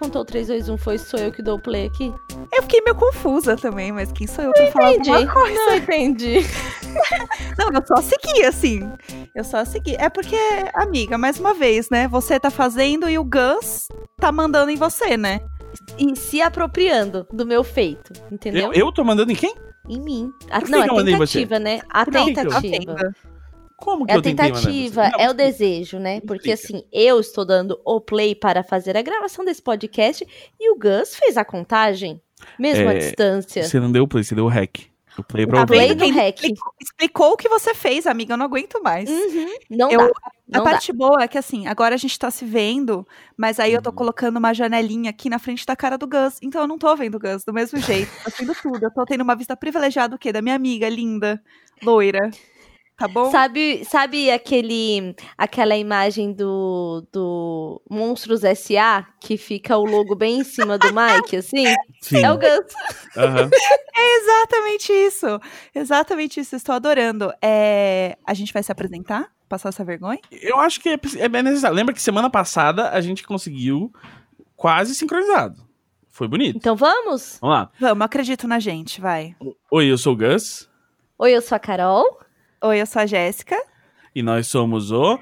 contou 3, 2, 1 foi sou eu que dou o play aqui? Eu fiquei meio confusa também, mas quem sou eu pra falar alguma coisa? Não entendi. Não, eu só segui, assim. Eu só segui. É porque, amiga, mais uma vez, né? Você tá fazendo e o Gus tá mandando em você, né? E se apropriando do meu feito, entendeu? Eu, eu tô mandando em quem? Em mim. A, que não, que eu a tentativa, né? A tentativa. Como que É a tentativa, Não, é o desejo, né? Porque assim, eu estou dando o play para fazer a gravação desse podcast e o Gus fez a contagem, mesmo à É, distância. Você não deu o play, você deu o hack. O play Tá play hack. explicou, explicou o que você fez, amiga. Eu não aguento mais. Uhum, não Eu- dá. A Não dá. parte boa é que, assim, agora a gente tá se vendo, mas aí eu tô Uhum. colocando uma janelinha aqui na frente da cara do Gus. Então eu não tô vendo o Gus do mesmo jeito. Tô vendo tudo. Eu tô tendo uma vista privilegiada o quê? Da minha amiga linda, loira. Tá bom? Sabe, sabe aquele, aquela imagem do, do Monstros S.A. que fica o logo bem em cima do Mike, assim? Sim. É o Gus. Aham. É exatamente isso. Exatamente isso. Estou adorando. É, A gente vai se apresentar? Passar essa vergonha? Eu acho que é, é bem necessário. Lembra que semana passada a gente conseguiu quase sincronizado. Foi bonito. Então vamos? Vamos lá. Vamos, acredito na gente, vai. Oi, eu sou o Gus. Oi, eu sou a Carol. Oi, eu sou a Jéssica. E nós somos o.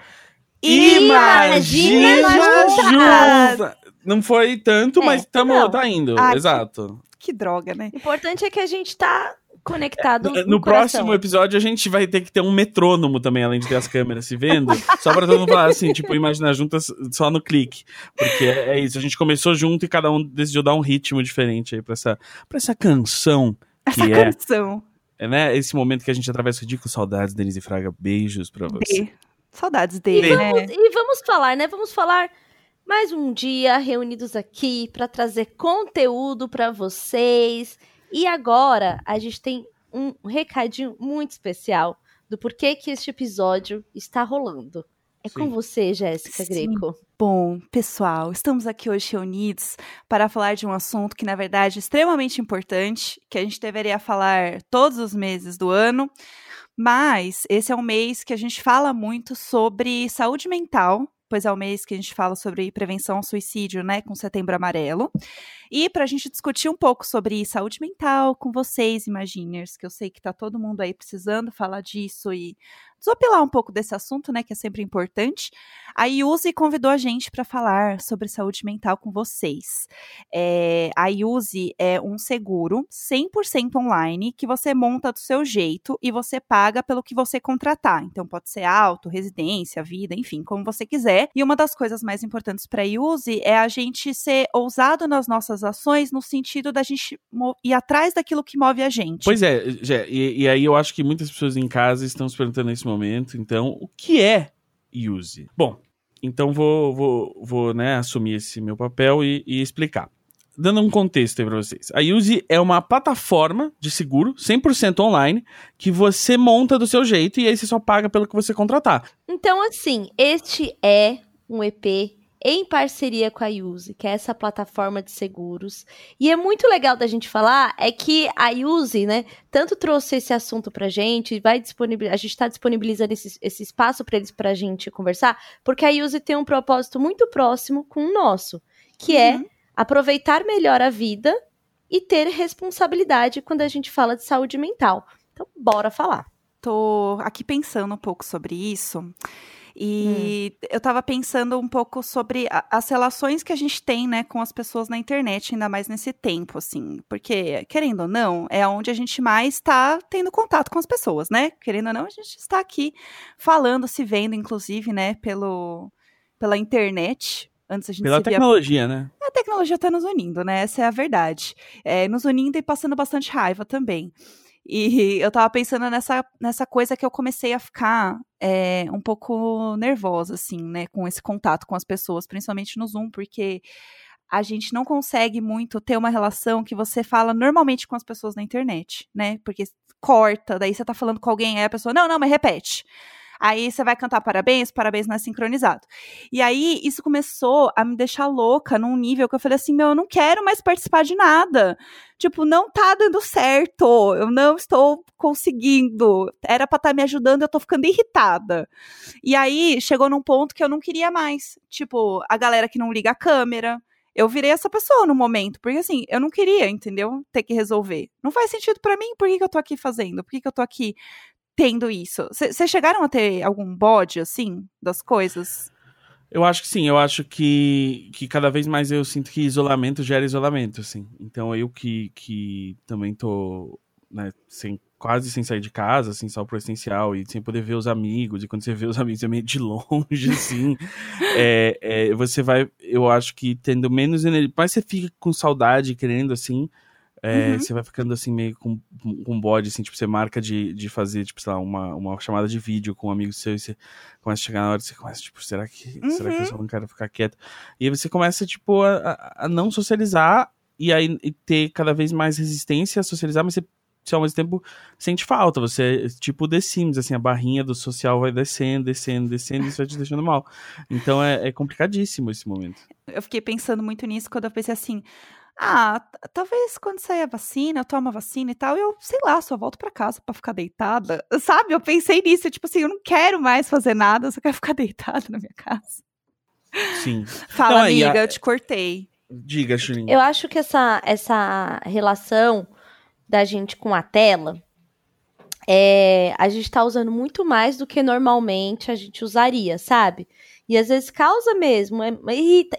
Imagina Nós Juntas! Não foi tanto, É, mas tamo, não. tá indo. Ah, que- Exato. Que droga, né? O importante é que a gente tá conectado no, No, coração. próximo episódio a gente vai ter que ter um metrônomo também, além de ter as câmeras se vendo. só pra todo mundo falar assim, tipo, imaginar juntas só no clique. Porque é, é isso, a gente começou junto e cada um decidiu dar um ritmo diferente aí pra essa, pra essa canção. Essa Que é, canção. É, né? Esse momento que a gente atravessa o dia com saudades, Denise Fraga. Beijos pra você. D. Saudades dele, D. né? E vamos falar, né? Vamos falar mais um dia reunidos aqui para trazer conteúdo para vocês. E agora a gente tem um recadinho muito especial do porquê que este episódio está rolando. É com Sim. você, Jéssica Sim. Greco. Bom, pessoal, estamos aqui hoje reunidos para falar de um assunto que, na verdade, é extremamente importante, que a gente deveria falar todos os meses do ano, mas esse é um mês que a gente fala muito sobre saúde mental, pois é o mês que a gente fala sobre prevenção ao suicídio, né, com Setembro Amarelo. E para a gente discutir um pouco sobre saúde mental com vocês, Imaginers, que eu sei que tá todo mundo aí precisando falar disso e desopilar um pouco desse assunto, né, que é sempre importante. A Yuzi convidou a gente para falar sobre saúde mental com vocês. É, a Yuzi é um seguro 100% online que você monta do seu jeito e você paga pelo que você contratar. Então pode ser auto, residência, vida, enfim, como você quiser. E uma das coisas mais importantes para a Yuzi é a gente ser ousado nas nossas ações no sentido da gente ir atrás daquilo que move a gente. Pois é, e, e aí eu acho que muitas pessoas em casa estão se perguntando nesse momento, então, o que é Use? Bom, então vou, vou, vou né, assumir esse meu papel e, e explicar. Dando um contexto aí pra vocês. A Use é uma plataforma de seguro, 100% online, que você monta do seu jeito e aí você só paga pelo que você contratar. Então, assim, este é um EP em parceria com a Use, que é essa plataforma de seguros. E é muito legal da gente falar é que a Use, né, tanto trouxe esse assunto pra gente, vai disponibilizar, a gente está disponibilizando esse, esse espaço para eles pra gente conversar, porque a Use tem um propósito muito próximo com o nosso, que é Uhum. aproveitar melhor a vida e ter responsabilidade quando a gente fala de saúde mental. Então, bora falar. tô aqui pensando um pouco sobre isso. E eu tava pensando um pouco sobre a- as relações que a gente tem, né, com as pessoas na internet, ainda mais nesse tempo, assim. Porque, querendo ou não, é onde a gente mais tá tendo contato com as pessoas, né? Querendo ou não, a gente está aqui falando, se vendo, inclusive, né, pelo, pela internet. Antes a gente Pela se via tecnologia, né? a tecnologia está nos unindo, né? Essa é a verdade. É, nos unindo e passando bastante raiva também. E eu tava pensando nessa, nessa coisa que eu comecei a ficar é, um pouco nervosa, assim, né? Com esse contato com as pessoas, principalmente no Zoom, porque a gente não consegue muito ter uma relação que você fala normalmente com as pessoas na internet, né? Porque corta, daí você tá falando com alguém, aí a pessoa, não, não, mas repete. Aí você vai cantar parabéns, parabéns não é sincronizado. E aí isso começou a me deixar louca num nível que eu falei assim: meu, eu não quero mais participar de nada. Tipo, não tá dando certo, eu não estou conseguindo. Era pra estar tá me ajudando, eu tô ficando irritada. E aí chegou num ponto que eu não queria mais. Tipo, a galera que não liga a câmera, eu virei essa pessoa no momento, porque assim, eu não queria, entendeu? Ter que resolver. Não faz sentido para mim, por que, que eu tô aqui fazendo? Por que, que eu tô aqui tendo isso? Vocês chegaram a ter algum bode, assim, das coisas? Eu acho que sim, eu acho que, que cada vez mais eu sinto que isolamento gera isolamento, assim. Então eu que, que também tô, né, sem, quase sem sair de casa, assim, só pro essencial, e sem poder ver os amigos, e quando você vê os amigos é meio de longe, assim, é, é, você vai, eu acho que tendo menos energia, mas você fica com saudade, querendo, assim, é, uhum. Você vai ficando assim, meio com, com bode, assim, tipo, você marca de, de fazer, tipo, sei lá, uma, uma chamada de vídeo com um amigo seu e você começa a chegar na hora e você começa, tipo, será que, uhum. será que eu só não quero ficar quieto? E aí você começa, tipo, a, a não socializar e aí e ter cada vez mais resistência a socializar, mas você, você ao mesmo tempo sente falta. Você, tipo, The Sims, assim, a barrinha do social vai descendo, descendo, descendo e isso vai te deixando mal. Então é, é complicadíssimo esse momento. Eu fiquei pensando muito nisso quando eu pensei assim, ah, talvez quando sair a vacina, eu tomo a vacina e tal, eu, sei lá, só volto para casa para ficar deitada. Sabe? Eu pensei nisso, tipo assim, eu não quero mais fazer nada, eu só quero ficar deitada na minha casa. Sim. Fala, então, amiga, a... eu te cortei. Diga, Julinho. Eu acho que essa, essa relação da gente com a tela, é, a gente tá usando muito mais do que normalmente a gente usaria, sabe? E às vezes causa mesmo é,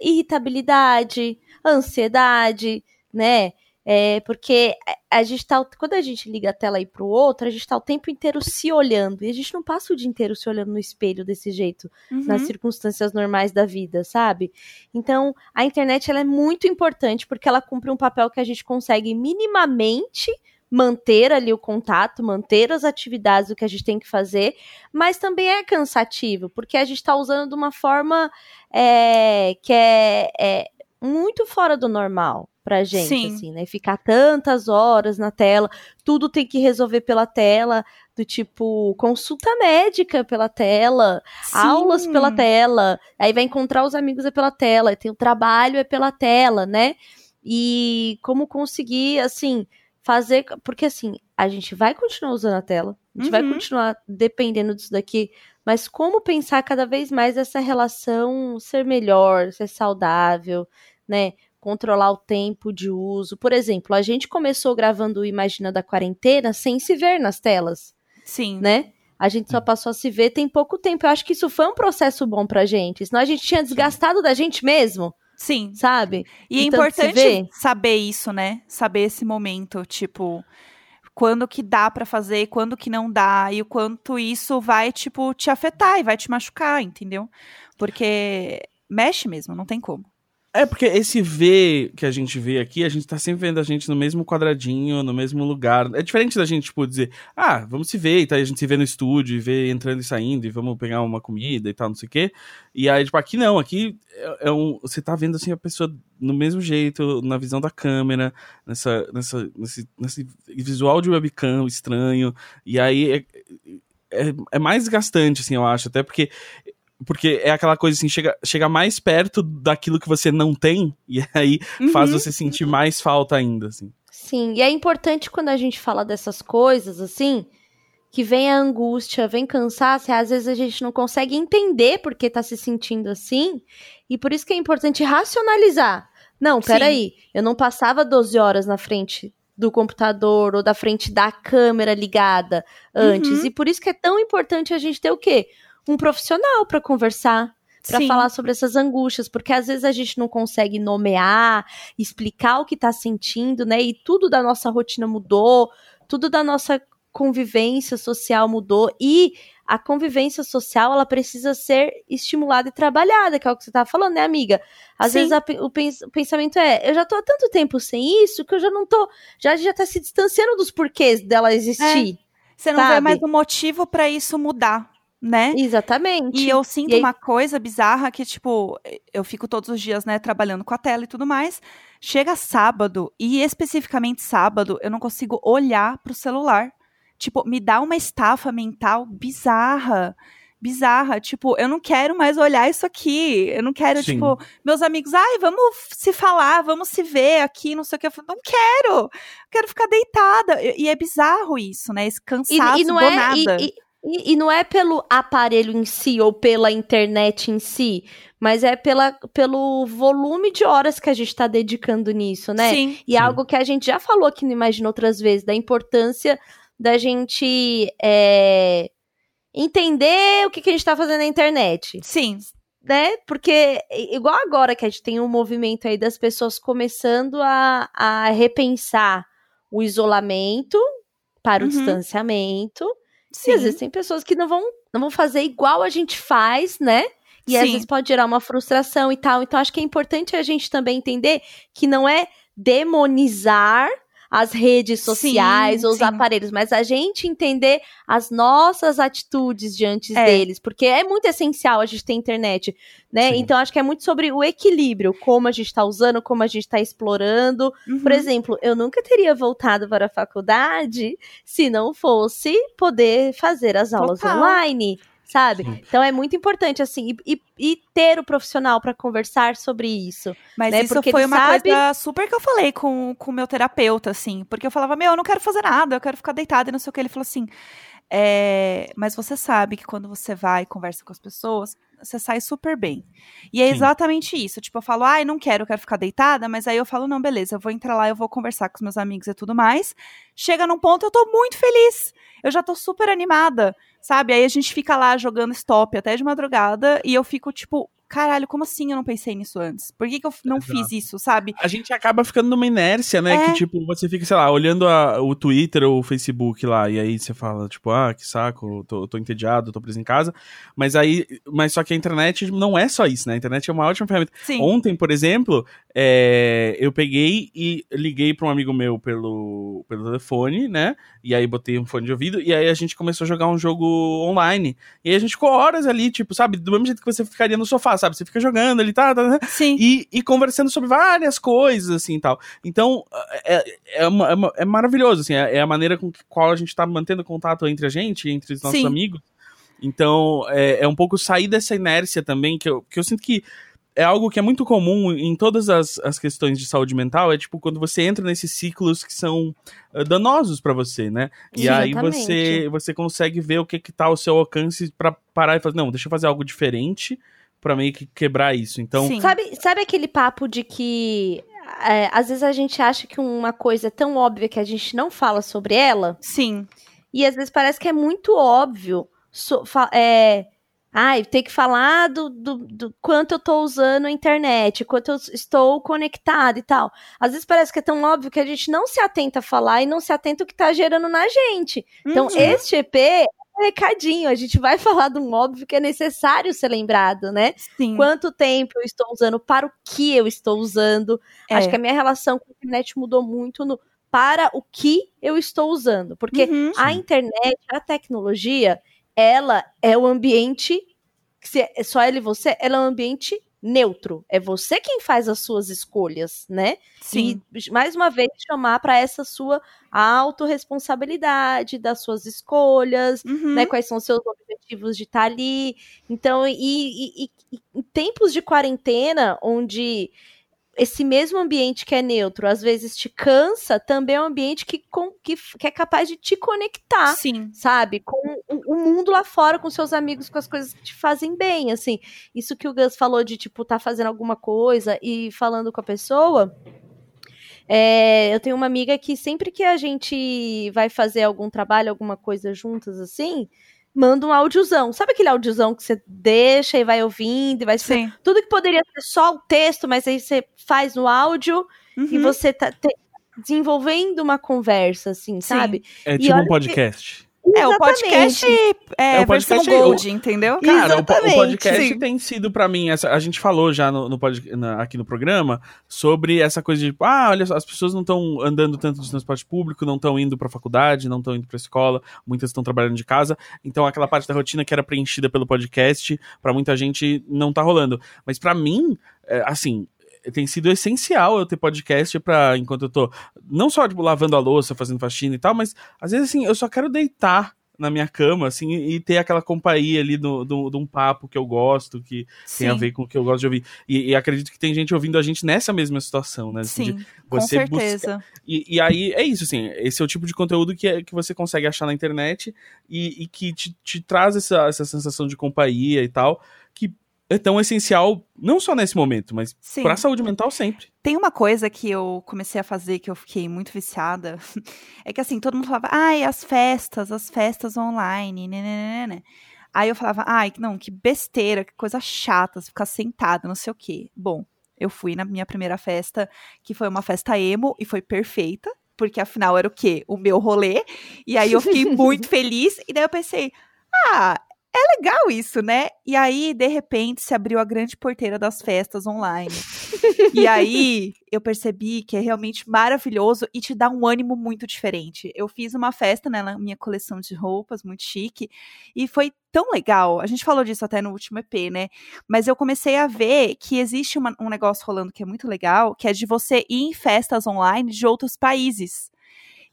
irritabilidade, ansiedade, né? É, porque a gente tá, quando a gente liga a tela aí pro outro, a gente tá o tempo inteiro se olhando. E a gente não passa o dia inteiro se olhando no espelho desse jeito, uhum. nas circunstâncias normais da vida, sabe? Então, a internet ela é muito importante porque ela cumpre um papel que a gente consegue minimamente manter ali o contato, manter as atividades, o que a gente tem que fazer, mas também é cansativo, porque a gente está usando de uma forma é, que é, é muito fora do normal pra gente, Sim. assim, né? Ficar tantas horas na tela, tudo tem que resolver pela tela, do tipo consulta médica pela tela, Sim. aulas pela tela, aí vai encontrar os amigos é pela tela, tem o trabalho é pela tela, né? E como conseguir, assim, fazer. Porque, assim, a gente vai continuar usando a tela, a gente uhum. vai continuar dependendo disso daqui, mas como pensar cada vez mais essa relação ser melhor, ser saudável, né? Controlar o tempo de uso. Por exemplo, a gente começou gravando o Imagina da Quarentena sem se ver nas telas. Sim. Né? A gente só hum. passou a se ver tem pouco tempo. Eu acho que isso foi um processo bom pra gente. Senão a gente tinha desgastado da gente mesmo. Sim. Sabe? E é importante saber isso, né? Saber esse momento, tipo, quando que dá para fazer, quando que não dá e o quanto isso vai tipo te afetar e vai te machucar, entendeu? Porque mexe mesmo, não tem como. É porque esse V que a gente vê aqui, a gente tá sempre vendo a gente no mesmo quadradinho, no mesmo lugar. É diferente da gente, tipo, dizer, ah, vamos se ver, e tá? a gente se vê no estúdio, e vê entrando e saindo, e vamos pegar uma comida e tal, não sei o quê. E aí, tipo, aqui não, aqui é, é um. Você tá vendo assim a pessoa no mesmo jeito, na visão da câmera, nessa, nessa, nesse, nesse visual de webcam estranho. E aí é, é, é mais gastante, assim, eu acho, até porque porque é aquela coisa assim, chega, chega mais perto daquilo que você não tem, e aí uhum. faz você sentir mais falta ainda, assim. Sim, e é importante quando a gente fala dessas coisas, assim, que vem a angústia, vem cansaço, e às vezes a gente não consegue entender por que tá se sentindo assim, e por isso que é importante racionalizar. Não, peraí, eu não passava 12 horas na frente do computador ou da frente da câmera ligada antes, uhum. e por isso que é tão importante a gente ter o quê? Um profissional para conversar, para falar sobre essas angústias, porque às vezes a gente não consegue nomear, explicar o que está sentindo, né? E tudo da nossa rotina mudou, tudo da nossa convivência social mudou e a convivência social ela precisa ser estimulada e trabalhada, que é o que você tá falando, né, amiga? Às Sim. vezes a, o, pens, o, pensamento é, eu já tô há tanto tempo sem isso que eu já não tô, já já tá se distanciando dos porquês dela existir. É. Você não sabe? vê mais o motivo para isso mudar né? Exatamente. E eu sinto e uma coisa bizarra que, tipo, eu fico todos os dias, né, trabalhando com a tela e tudo mais. Chega sábado, e especificamente sábado, eu não consigo olhar pro celular. Tipo, me dá uma estafa mental bizarra bizarra. Tipo, eu não quero mais olhar isso aqui. Eu não quero, Sim. tipo, meus amigos, ai, vamos se falar, vamos se ver aqui, não sei o que. Eu falo, não quero. Eu quero ficar deitada. E, e é bizarro isso, né? Esse E, cansaço e não do é, nada. e, e- e não é pelo aparelho em si ou pela internet em si, mas é pela, pelo volume de horas que a gente tá dedicando nisso, né? Sim. E é Sim. algo que a gente já falou aqui no Imagina outras vezes, da importância da gente é, entender o que, que a gente tá fazendo na internet, Sim. né? Porque, igual agora que a gente tem um movimento aí das pessoas começando a, a repensar o isolamento para o Uhum. distanciamento, Sim. e às vezes tem pessoas que não vão, não vão fazer igual a gente faz, né? E às Sim. vezes pode gerar uma frustração e tal. Então acho que é importante a gente também entender que não é demonizar as redes Sim, sociais ou os sim. aparelhos, mas a gente entender as nossas atitudes diante É. deles, porque é muito essencial a gente ter internet, né? Sim. Então acho que é muito sobre o equilíbrio, como a gente está usando, como a gente está explorando, por Uhum. exemplo, eu nunca teria voltado para a faculdade se não fosse poder fazer as aulas Total. online, sabe? Sim. Então é muito importante, assim, e, e- ter o profissional para conversar sobre isso. Mas né? isso Porque foi uma sabe- coisa super que eu falei com o meu terapeuta, assim. Porque eu falava, meu, eu não quero fazer nada, eu quero ficar deitada e não sei o que. Ele falou assim, é, mas você sabe que quando você vai e conversa com as pessoas, você sai super bem. E é Sim. exatamente isso. Tipo, eu falo, ai, não quero, eu quero ficar deitada, mas aí eu falo, não, beleza, eu vou entrar lá, eu vou conversar com os meus amigos e tudo mais. Chega num ponto, eu tô muito feliz. Eu já tô super animada, sabe? Aí a gente fica lá jogando stop até de madrugada e eu fico, tipo, caralho, como assim eu não pensei nisso antes? Por que, que eu não Exato. fiz isso, sabe? A gente acaba ficando numa inércia, né? É. Que, tipo, você fica, sei lá, olhando a- o Twitter ou o Facebook lá, e aí você fala, tipo, ah, que saco, tô, tô entediado, tô preso em casa. Mas aí, mas só que a internet não é só isso, né? A internet é uma ótima ferramenta. Sim. Ontem, por exemplo, é, eu peguei e liguei pra um amigo meu pelo, pelo telefone, né? E aí botei um fone de ouvido, e aí a gente começou a jogar um jogo online. E aí a gente ficou horas ali, tipo, sabe? Do mesmo jeito que você ficaria no sofá, sabe? Você fica jogando ali, tá, tá, tá Sim. e, e conversando sobre várias coisas, assim, e tal. Então, é, é, uma- é uma- é maravilhoso, assim, é, é a maneira com que, qual a gente tá mantendo contato entre a gente, entre os nossos Sim. amigos. Então, é, é um pouco sair dessa inércia também, que eu, que eu sinto que é algo que é muito comum em todas as, as questões de saúde mental, é tipo quando você entra nesses ciclos que são eh, danosos pra você, né? E aí você, você consegue ver o que que tá ao seu alcance pra parar e fazer, não, deixa eu fazer algo diferente pra meio que quebrar isso. Então, Sim. Sabe, sabe aquele papo de que é, às vezes a gente acha que uma coisa é tão óbvia que a gente não fala sobre ela? Sim. E às vezes parece que é muito óbvio. so- fa- é, ai, tem que falar do, do, do quanto eu tô usando a internet, quanto eu estou conectado e tal. Às vezes parece que é tão óbvio que a gente não se atenta a falar e não se atenta o que tá gerando na gente. Então, Uhum. este EP é um recadinho. A gente vai falar de um óbvio que é necessário ser lembrado, né? Sim. Quanto tempo eu estou usando, para o que eu estou usando. É. Acho que a minha relação com a internet mudou muito no para o que eu estou usando. Porque Uhum. a internet, a tecnologia, ela é o ambiente. Se é só ela e você, ela é um ambiente neutro. É você quem faz as suas escolhas, né? Sim. E, mais uma vez, chamar para essa sua autorresponsabilidade das suas escolhas, Uhum. né? Quais são os seus objetivos de estar ali. Então, e, e- e- e em tempos de quarentena, onde esse mesmo ambiente que é neutro às vezes te cansa, também é um ambiente que, com- que, que é capaz de te conectar Sim. sabe? Com o, o mundo lá fora, com seus amigos, com as coisas que te fazem bem, assim. Isso que o Gus falou de, tipo, tá fazendo alguma coisa e falando com a pessoa. é, eu tenho uma amiga que sempre que a gente vai fazer algum trabalho, alguma coisa juntas, assim, manda um áudiozão. Sabe aquele áudiozão que você deixa e vai ouvindo e vai... Sim. Tudo que poderia ser só o texto, mas aí você faz no áudio e Uhum. você tá te- desenvolvendo uma conversa, assim, sabe? é E tipo um que- É, podcast. o podcast é, É, o versão podcast- gold, entendeu? Cara, o, o podcast Sim. tem sido pra mim, essa, a gente falou já no, no pod- na- aqui no programa sobre essa coisa de, ah, olha, as pessoas não estão andando tanto de transporte público, não estão indo pra faculdade, não estão indo pra escola, muitas estão trabalhando de casa, então aquela parte da rotina que era preenchida pelo podcast, pra muita gente não tá rolando. Mas pra mim, é, assim, tem sido essencial eu ter podcast pra, enquanto eu tô, não só, tipo, lavando a louça, fazendo faxina e tal, mas às vezes, assim, eu só quero deitar na minha cama, assim, e ter aquela companhia ali de um papo que eu gosto, que Sim. tem a ver com o que eu gosto de ouvir. E, e, acredito que tem gente ouvindo a gente nessa mesma situação, né? Assim, Sim, com certeza. Busca... E, e, aí é isso, assim, esse é o tipo de conteúdo que, é, que você consegue achar na internet e, e que te, te traz essa, essa sensação de companhia e tal, é tão essencial, não só nesse momento, mas para a saúde mental sempre. Tem uma coisa que eu comecei a fazer que eu fiquei muito viciada, é que assim, todo mundo falava, ai, as festas, as festas online, né, né, né, né. Aí eu falava, ai, não, que besteira, que coisa chata, ficar sentada, não sei o quê. Bom, eu fui na minha primeira festa, que foi uma festa emo, e foi perfeita, porque afinal era o quê? O meu rolê. E aí eu fiquei muito feliz, e daí eu pensei, ah, é legal isso, né? E aí, de repente, se abriu a grande porteira das festas online. e aí, eu percebi que é realmente maravilhoso e te dá um ânimo muito diferente. Eu fiz uma festa né, na minha coleção de roupas, muito chique, e foi tão legal. A gente falou disso até no último EP, né? Mas eu comecei a ver que existe uma, um negócio rolando que é muito legal, que é de você ir em festas online de outros países.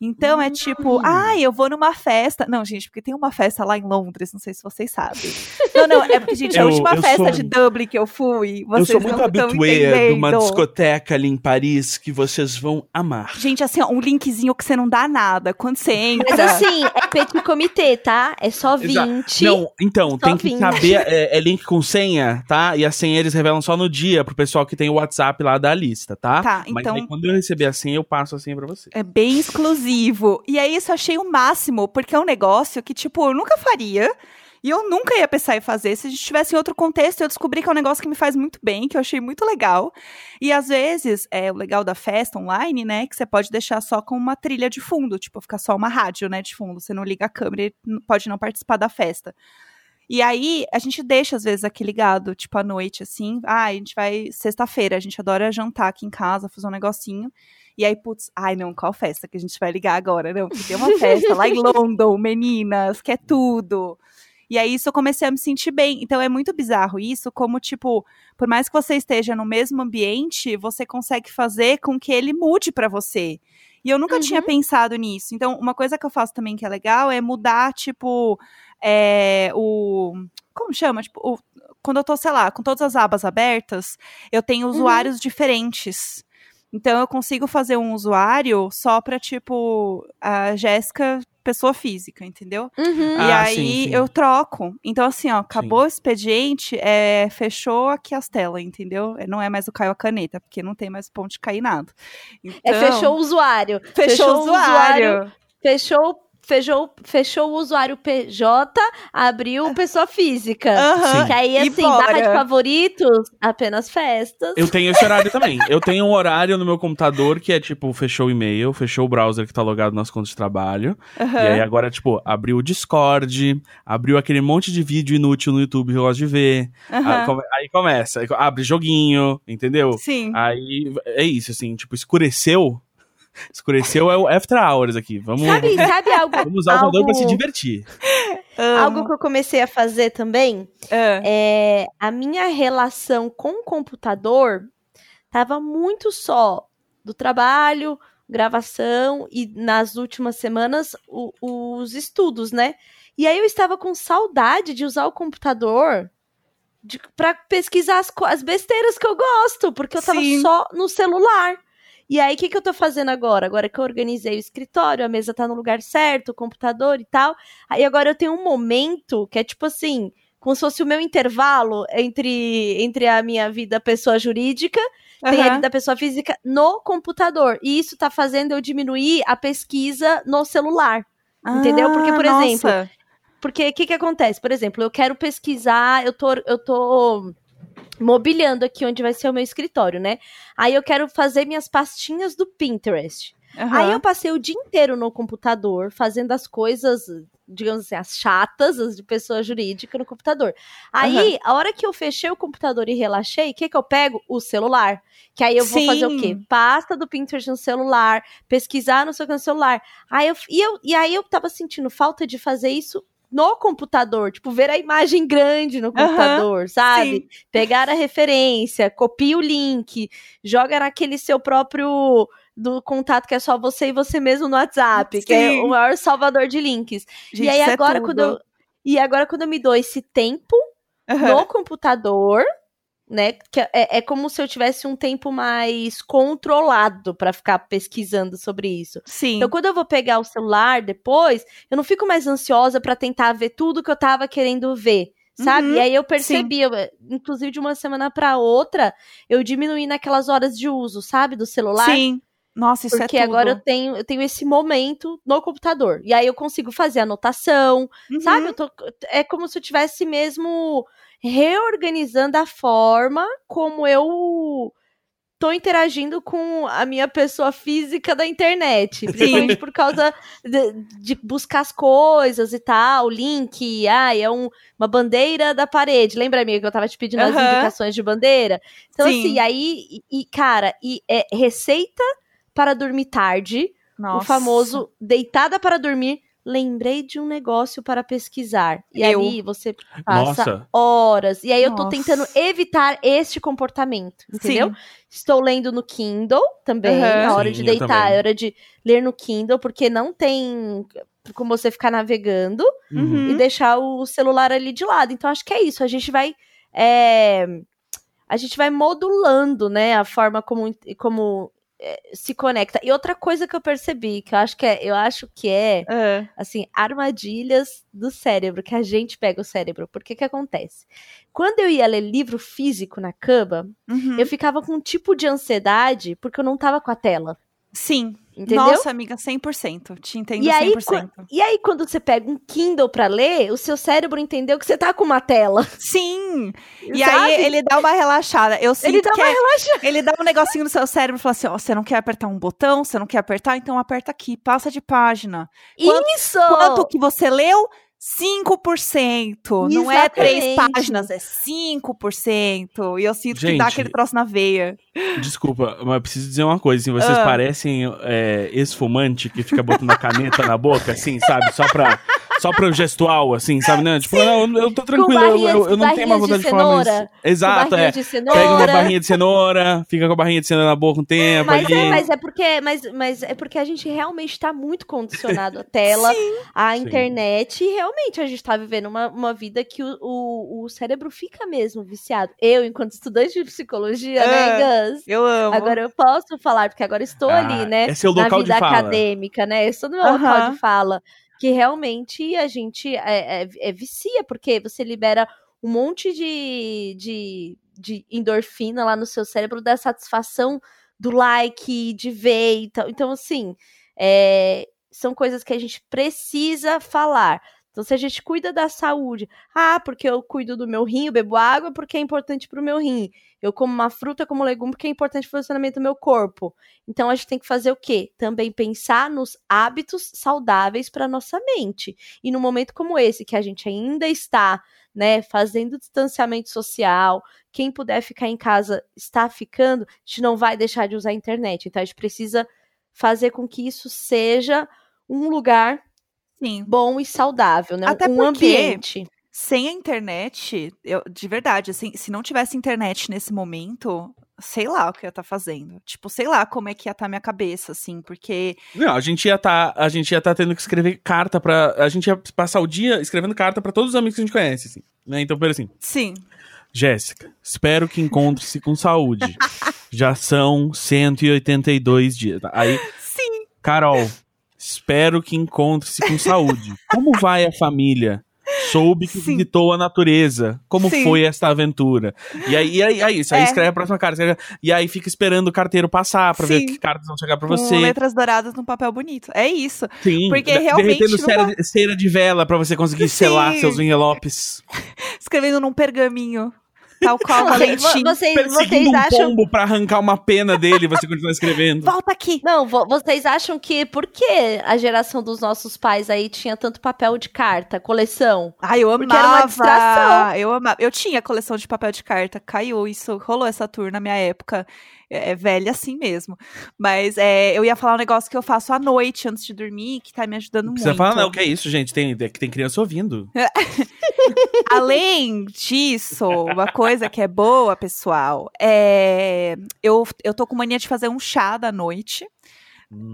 Então é tipo, ah, eu vou numa festa. Não, gente, porque tem uma festa lá em Londres, não sei se vocês sabem. Não, não, é porque, gente, a eu, última festa sou... de Dublin que eu fui, vocês Eu sou muito habituê de uma discoteca ali em Paris que vocês vão amar. Gente, assim, ó, um linkzinho que você não dá nada quando você entra. Mas assim, é petit comitê, tá? É só 20. Exato. Não, então, só tem que 20. saber, é, é, link com senha, tá? E a senha eles revelam só no dia pro pessoal que tem o WhatsApp lá da lista, tá? Tá, então... Mas aí, quando eu receber a senha, eu passo a senha pra você. É bem exclusivo exclusivo. E aí isso achei o máximo, porque é um negócio que, tipo, eu nunca faria. E eu nunca ia pensar em fazer. Se a gente tivesse em outro contexto, eu descobri que é um negócio que me faz muito bem, que eu achei muito legal. E às vezes, é o legal da festa online, né? Que você pode deixar só com uma trilha de fundo, tipo, ficar só uma rádio, né, de fundo. Você não liga a câmera e pode não participar da festa. E aí, a gente deixa, às vezes, aqui ligado, tipo, à noite, assim. Ah, a gente vai. Sexta-feira, a gente adora jantar aqui em casa, fazer um negocinho. E aí, putz, ai não, qual festa que a gente vai ligar agora? Não, porque tem uma festa lá em London, meninas, que é tudo. E aí isso eu comecei a me sentir bem. Então é muito bizarro isso, como tipo, por mais que você esteja no mesmo ambiente, você consegue fazer com que ele mude para você. E eu nunca uhum. tinha pensado nisso. Então, uma coisa que eu faço também que é legal é mudar, tipo, é, o. Como chama? Tipo, o, quando eu tô, sei lá, com todas as abas abertas, eu tenho uhum. usuários uhum. diferentes. Então eu consigo fazer um usuário só para tipo a Jéssica pessoa física, entendeu? Uhum. E ah, aí sim, sim. eu troco. Então, assim, ó, acabou sim. o expediente, é, fechou aqui as telas, entendeu? É, não é mais o Caio a caneta, porque não tem mais ponto de cair nada. Então, é, fechou o usuário. Fechou, fechou o usuário. usuário. Fechou fechou, fechou o usuário PJ, abriu pessoa física. Uhum. Que aí, assim, barra de favoritos, apenas festas. Eu tenho esse horário também. Eu tenho um horário no meu computador que é tipo, fechou o e-mail, fechou o browser que tá logado nas contas de trabalho. Uhum. E aí agora, tipo, abriu o Discord, abriu aquele monte de vídeo inútil no YouTube que eu gosto de ver. Uhum. Aí começa, abre joguinho, entendeu? Sim. Aí é isso, assim, tipo, escureceu Escureceu é o after hours aqui. Vamos, sabe, sabe algo? Vamos usar o computador algo... pra se divertir. Algo que eu comecei a fazer também uh. é a minha relação com o computador tava muito só do trabalho, gravação e nas últimas semanas o, os estudos, né? E aí eu estava com saudade de usar o computador para pesquisar as, as, besteiras que eu gosto, porque eu tava Sim. só no celular. E aí, o que, que eu tô fazendo agora? Agora que eu organizei o escritório, a mesa tá no lugar certo, o computador e tal. Aí agora eu tenho um momento que é tipo assim, como se fosse o meu intervalo entre, entre a minha vida pessoa jurídica uhum. tem a vida da pessoa física no computador. E isso tá fazendo eu diminuir a pesquisa no celular. Ah, entendeu? Porque, por nossa. exemplo. Porque o que, que acontece? Por exemplo, eu quero pesquisar, eu tô. Eu tô mobiliando aqui onde vai ser o meu escritório, né? Aí eu quero fazer minhas pastinhas do Pinterest. Uhum. Aí eu passei o dia inteiro no computador fazendo as coisas, digamos assim, as chatas, as de pessoa jurídica no computador. Aí, uhum. a hora que eu fechei o computador e relaxei, o que que eu pego? O celular. Que aí eu vou Sim. fazer o quê? Pasta do Pinterest no celular, pesquisar no seu celular. Aí eu, e, eu, e aí eu tava sentindo falta de fazer isso no computador, tipo, ver a imagem grande no computador, sabe? sim. Pegar a referência, copia o link, joga naquele seu próprio do contato que é só você e você mesmo no WhatsApp, que é Sim. o maior salvador de links. Gente, e aí é agora tudo. quando eu e agora quando eu me dou esse tempo Aham. no computador, né? Que é, é como se eu tivesse um tempo mais controlado pra ficar pesquisando sobre isso. Sim. Então, quando eu vou pegar o celular depois, eu não fico mais ansiosa pra tentar ver tudo que eu tava querendo ver. Sabe? Uhum, E aí eu percebi, eu, inclusive de uma semana pra outra, eu diminuí naquelas horas de uso, sabe? Do celular. Sim. Nossa, isso Porque é tudo. agora eu tenho, eu tenho esse momento no computador. E aí eu consigo fazer anotação, Uhum. Sabe? Tô, é como se eu tivesse mesmo reorganizando a forma como eu tô interagindo com a minha pessoa física da internet. Principalmente por causa de, de buscar as coisas e tal, link, ai, é um- uma bandeira da parede. Lembra, amiga, que eu tava te pedindo as Aham. indicações de bandeira? Então, Sim. assim, aí, e, e, cara, e é receita para dormir tarde, Nossa. o famoso deitada para dormir, lembrei de um negócio para pesquisar. E Eu. aí você passa Nossa. horas. E aí eu tô tentando evitar este comportamento, entendeu? Sim. Estou lendo no Kindle também. Aham. A hora Sim, de deitar, é hora de ler no Kindle, porque não tem como você ficar navegando Uhum. e deixar o celular ali de lado. Então acho que é isso. A gente vai. é, a gente vai modulando, né, a forma como, como se conecta. E outra coisa que eu percebi, que eu acho que é, eu acho que é Ah, assim, armadilhas do cérebro, que a gente pega o cérebro. Por que que acontece? Quando eu ia ler livro físico na cama, uhum. eu ficava com um tipo de ansiedade porque eu não tava com a tela. Sim. Entendeu? Nossa, amiga, 100%. Te entendo E aí, 100%. E aí, quando você pega um Kindle pra ler, o seu cérebro entendeu que você tá com uma tela. Sim! E sabe? aí ele dá uma relaxada. Eu sinto Ele dá que uma é- ele dá um negocinho no seu cérebro e fala assim: ó, você não quer apertar um botão, você não quer apertar, então aperta aqui, passa de página. Quanto- Isso! Quanto que você leu? 5%. Não é três Exatamente. páginas, é 5%. E eu sinto que Gente. dá aquele troço na veia. Desculpa, mas eu preciso dizer uma coisa. Assim, vocês Ah. parecem é, esfumante que fica botando a caneta na boca, assim, sabe? Só pra, só pra gestual, assim, sabe? Né? Tipo, não, eu, eu tô tranquilo, eu, barrinhas- eu, eu não tenho mais vontade de de falar mais. cenoura, Exato, barrinha é. de cenoura. Pega uma barrinha de cenoura, fica com a barrinha de cenoura na boca um tempo Mas ali. é, mas é porque, mas, mas é porque a gente realmente tá muito condicionado à tela, à Sim. internet, e realmente a gente tá vivendo uma, uma vida que o, o, o cérebro fica mesmo viciado. Eu, enquanto estudante de psicologia, né, Gus? Eu amo. Agora eu posso falar, porque agora estou Ah, ali, né? É seu na local de vida fala. acadêmica, né? Eu estou no meu Aham. local de fala. Que realmente a gente é, é- é vicia, porque você libera um monte de, de, de endorfina lá no seu cérebro da satisfação do like, de ver e tal. Então, assim, é, são coisas que a gente precisa falar. Então, se a gente cuida da saúde, ah, porque eu cuido do meu rim, eu bebo água porque é importante pro meu rim. Eu como uma fruta, como legume porque é importante pro funcionamento do meu corpo. Então, a gente tem que fazer o quê? Também pensar nos hábitos saudáveis para nossa mente. E num momento como esse, que a gente ainda está, né, fazendo distanciamento social, quem puder ficar em casa está ficando, a gente não vai deixar de usar a internet. Então, a gente precisa fazer com que isso seja um lugar Sim. bom e saudável, né? Até um porque- ambiente. Sem a internet, eu, de verdade, assim, se não tivesse internet nesse momento, sei lá o que eu ia estar fazendo. Tipo, sei lá como é que ia estar minha cabeça, assim, porque. Não, a gente ia tá, a gente ia tá tendo que escrever carta para, a gente ia passar o dia escrevendo carta pra todos os amigos que a gente conhece, assim, né? Então, por assim, Sim. Jéssica, espero que encontre-se com saúde. Já são 182 dias. Aí, Sim. Carol, espero que encontre-se com saúde. Como vai a família? Soube que Sim. visitou a natureza. Como Sim. foi esta aventura? E aí, e aí, aí, isso, aí É. escreve a próxima carta. escreve- E aí fica esperando o carteiro passar pra ver Sim. que cartas vão chegar pra Com você. letras douradas num papel bonito. É isso. Sim, Porque de- realmente derretendo cera, dá. cera de vela pra você conseguir selar seus envelopes. Escrevendo num pergaminho. Tal qual Valentim. Vocês, vocês um acham. pombo pra arrancar uma pena dele você continua escrevendo. Volta aqui. Não, vo- vocês acham que por que a geração dos nossos pais aí tinha tanto papel de carta, coleção? Ai, eu Porque era uma amava. distração. Eu amava. Eu tinha coleção de papel de carta. Caiu isso. Rolou essa tour na minha época. É, é velha assim mesmo. Mas é, eu ia falar um negócio que eu faço à noite antes de dormir, que tá me ajudando muito. Você fala, não, que é isso, gente? Tem, é tem criança ouvindo. Além disso, uma coisa que é boa, pessoal, é. Eu, eu tô com mania de fazer um chá da noite.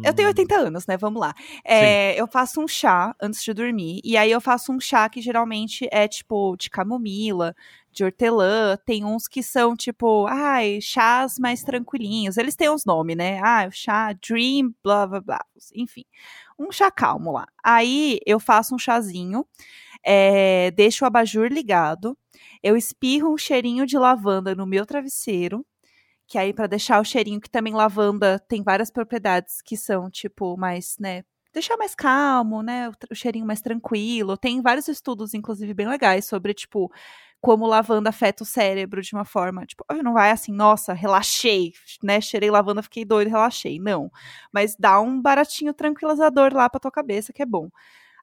Eu tenho 80 anos, né? Vamos lá. É, eu faço um chá antes de dormir. E aí eu faço um chá que geralmente é tipo de camomila, de hortelã. Tem uns que são tipo, ai, chás mais tranquilinhos. Eles têm uns nomes, né? Ah, chá Dream, blá blá blá. Enfim, um chá calmo lá. Aí eu faço um chazinho, é, deixo o abajur ligado. Eu espirro um cheirinho de lavanda no meu travesseiro que aí para deixar o cheirinho que também lavanda tem várias propriedades que são tipo mais, né, deixar mais calmo, né, o, cheirinho mais tranquilo. Tem vários estudos inclusive bem legais sobre tipo como lavanda afeta o cérebro de uma forma, tipo, não vai assim, nossa, relaxei, né, cheirei lavanda, fiquei doido, relaxei. Não, mas dá um baratinho tranquilizador lá pra tua cabeça, que é bom.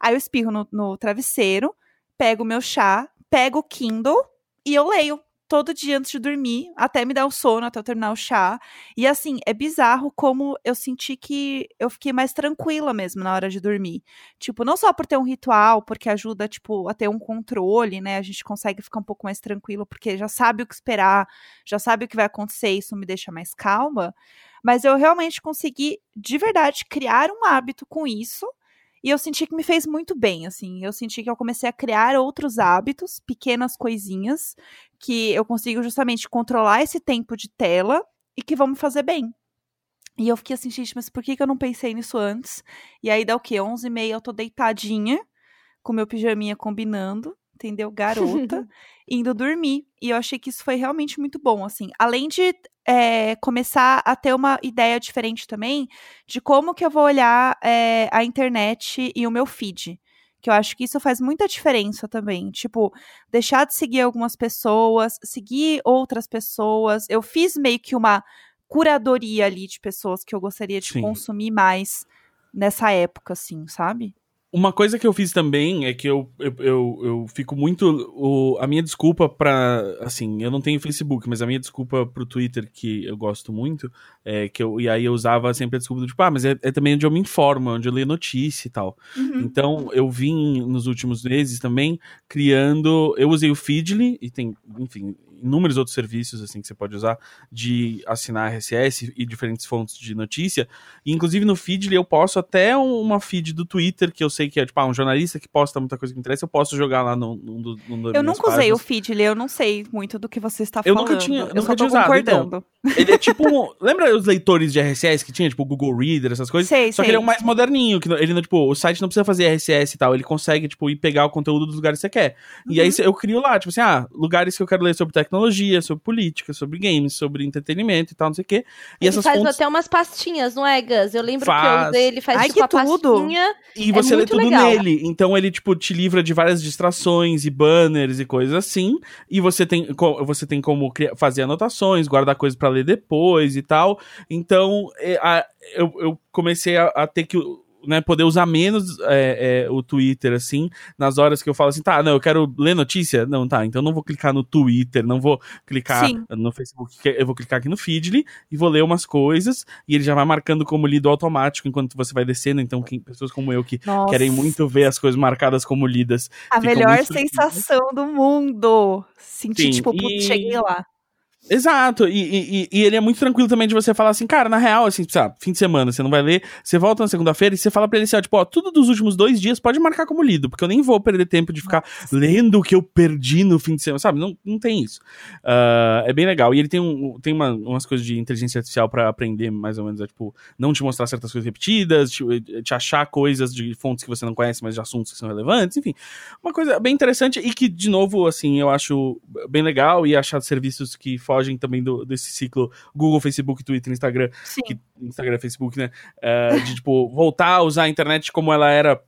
Aí eu espirro no, no travesseiro, pego o meu chá, pego o Kindle e eu leio todo dia antes de dormir, até me dar o sono, até eu terminar o chá. E assim, é bizarro como eu senti que eu fiquei mais tranquila mesmo na hora de dormir. Tipo, não só por ter um ritual, porque ajuda, tipo, a ter um controle, né? A gente consegue ficar um pouco mais tranquilo, porque já sabe o que esperar, já sabe o que vai acontecer, isso me deixa mais calma. Mas eu realmente consegui, de verdade, criar um hábito com isso. E eu senti que me fez muito bem, assim. Eu senti que eu comecei a criar outros hábitos, pequenas coisinhas, que eu consigo justamente controlar esse tempo de tela e que vão me fazer bem. E eu fiquei assim, gente, mas por que, que eu não pensei nisso antes? E aí dá o quê? 11 e meia eu tô deitadinha, com meu pijaminha combinando, entendeu? Garota, indo dormir. E eu achei que isso foi realmente muito bom, assim. Além de é, começar a ter uma ideia diferente também de como que eu vou olhar é, a internet e o meu feed. Que eu acho que isso faz muita diferença também. Tipo, deixar de seguir algumas pessoas, seguir outras pessoas. Eu fiz meio que uma curadoria ali de pessoas que eu gostaria de Sim. consumir mais nessa época, assim, sabe? Uma coisa que eu fiz também é que eu, eu, eu, eu fico muito. O, a minha desculpa pra. Assim, eu não tenho Facebook, mas a minha desculpa pro Twitter, que eu gosto muito, é que eu. E aí eu usava sempre a desculpa do tipo, ah, mas é, é também onde eu me informo, onde eu leio notícia e tal. Uhum. Então, eu vim nos últimos meses também criando. Eu usei o Feedly e tem, enfim, inúmeros outros serviços assim que você pode usar de assinar RSS e diferentes fontes de notícia. E, inclusive no Feedly eu posso até um- uma feed do Twitter, que eu sei que é tipo ah, um jornalista que posta muita coisa que me interessa, eu posso jogar lá no, num das Eu nunca usei o. Feedly, eu não sei muito do que você está Eu falando. nunca tinha- eu nunca tinha usado, então. Ele é tipo. um- lembra os leitores de RSS que tinha, tipo, o Google Reader, essas coisas? Sei, Só que sei. ele é um mais moderninho, que ele não, tipo, o site não precisa fazer RSS e tal, ele consegue, tipo, ir pegar o conteúdo dos lugares que você quer. E Uhum. aí cê- eu crio lá, tipo assim, ah, lugares que eu quero ler sobre tecnologia, sobre política, sobre games, sobre entretenimento e tal, não sei o quê. E ele essas faz fontes. até umas pastinhas, não é, Gus? Eu lembro que Faz. eu usei, ele faz Ai, tipo que tudo! pastinha. E você lê tudo legal. nele. Então ele, tipo, te livra de várias distrações e banners e coisas assim. E você tem, você tem como criar- fazer anotações, guardar coisas pra ler depois e tal. Então, é, a- eu, eu comecei a, a ter que. Né, poder usar menos é, é, o Twitter, assim, nas horas que eu falo assim, tá, não, eu quero ler notícia. Não, tá, então não vou clicar no Twitter, não vou clicar Sim. no Facebook, eu vou clicar aqui no Feedly e vou ler umas coisas, e ele já vai marcando como lido automático enquanto você vai descendo. Então, quem, pessoas como eu que Nossa, querem muito ver as coisas marcadas como lidas. a melhor muito sensação do mundo. Sentir, Sim, tipo, e- putz, cheguei lá. Exato, e, e- e- ele é muito tranquilo também de você falar assim, cara, na real, assim, sabe, fim de semana, você não vai ler, você volta na segunda-feira e você fala pra ele assim, ó, tipo, ó, tudo dos últimos dois dias pode marcar como lido, porque eu nem vou perder tempo de ficar lendo o que eu perdi no fim de semana, sabe? Não, não tem isso. Ah, é bem legal. E ele tem, um, tem uma- umas coisas de inteligência artificial pra aprender, mais ou menos, é, tipo, não te mostrar certas coisas repetidas, te, te achar coisas de fontes que você não conhece, mas de assuntos que são relevantes, enfim. Uma coisa bem interessante e que, de novo, assim, eu acho bem legal e achar serviços que fogem também do, desse ciclo Google, Facebook, Twitter, Instagram, Sim. que Instagram, Facebook, né? eh, de, tipo, voltar a usar a internet como ela era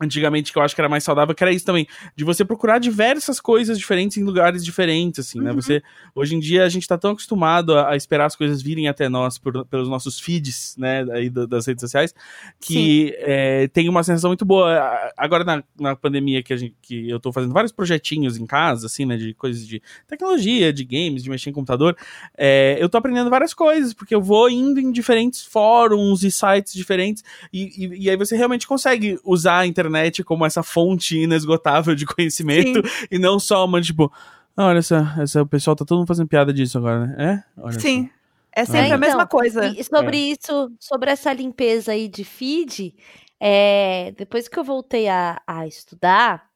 antigamente que eu acho que era mais saudável, que era isso também, de você procurar diversas coisas diferentes em lugares diferentes, assim, né? Uhum. Você, hoje em dia a gente tá tão acostumado a, a esperar as coisas virem até nós por- pelos nossos feeds, né, aí do- das redes sociais, que é, tem uma sensação muito boa. Agora na, na pandemia que, a gente, que eu tô fazendo vários projetinhos em casa, assim, né, de coisas de tecnologia, de games, de mexer em computador, é, eu tô aprendendo várias coisas, porque eu vou indo em diferentes fóruns e sites diferentes, e, e, e aí você realmente consegue usar a internet como essa fonte inesgotável de conhecimento, e não só uma, tipo, ah, olha essa, essa, o pessoal tá todo mundo fazendo piada disso agora, né? É? Olha Sim. É sempre É, a mesma então, coisa. E sobre isso, sobre essa limpeza aí de feed, é, depois que eu voltei a, a estudar,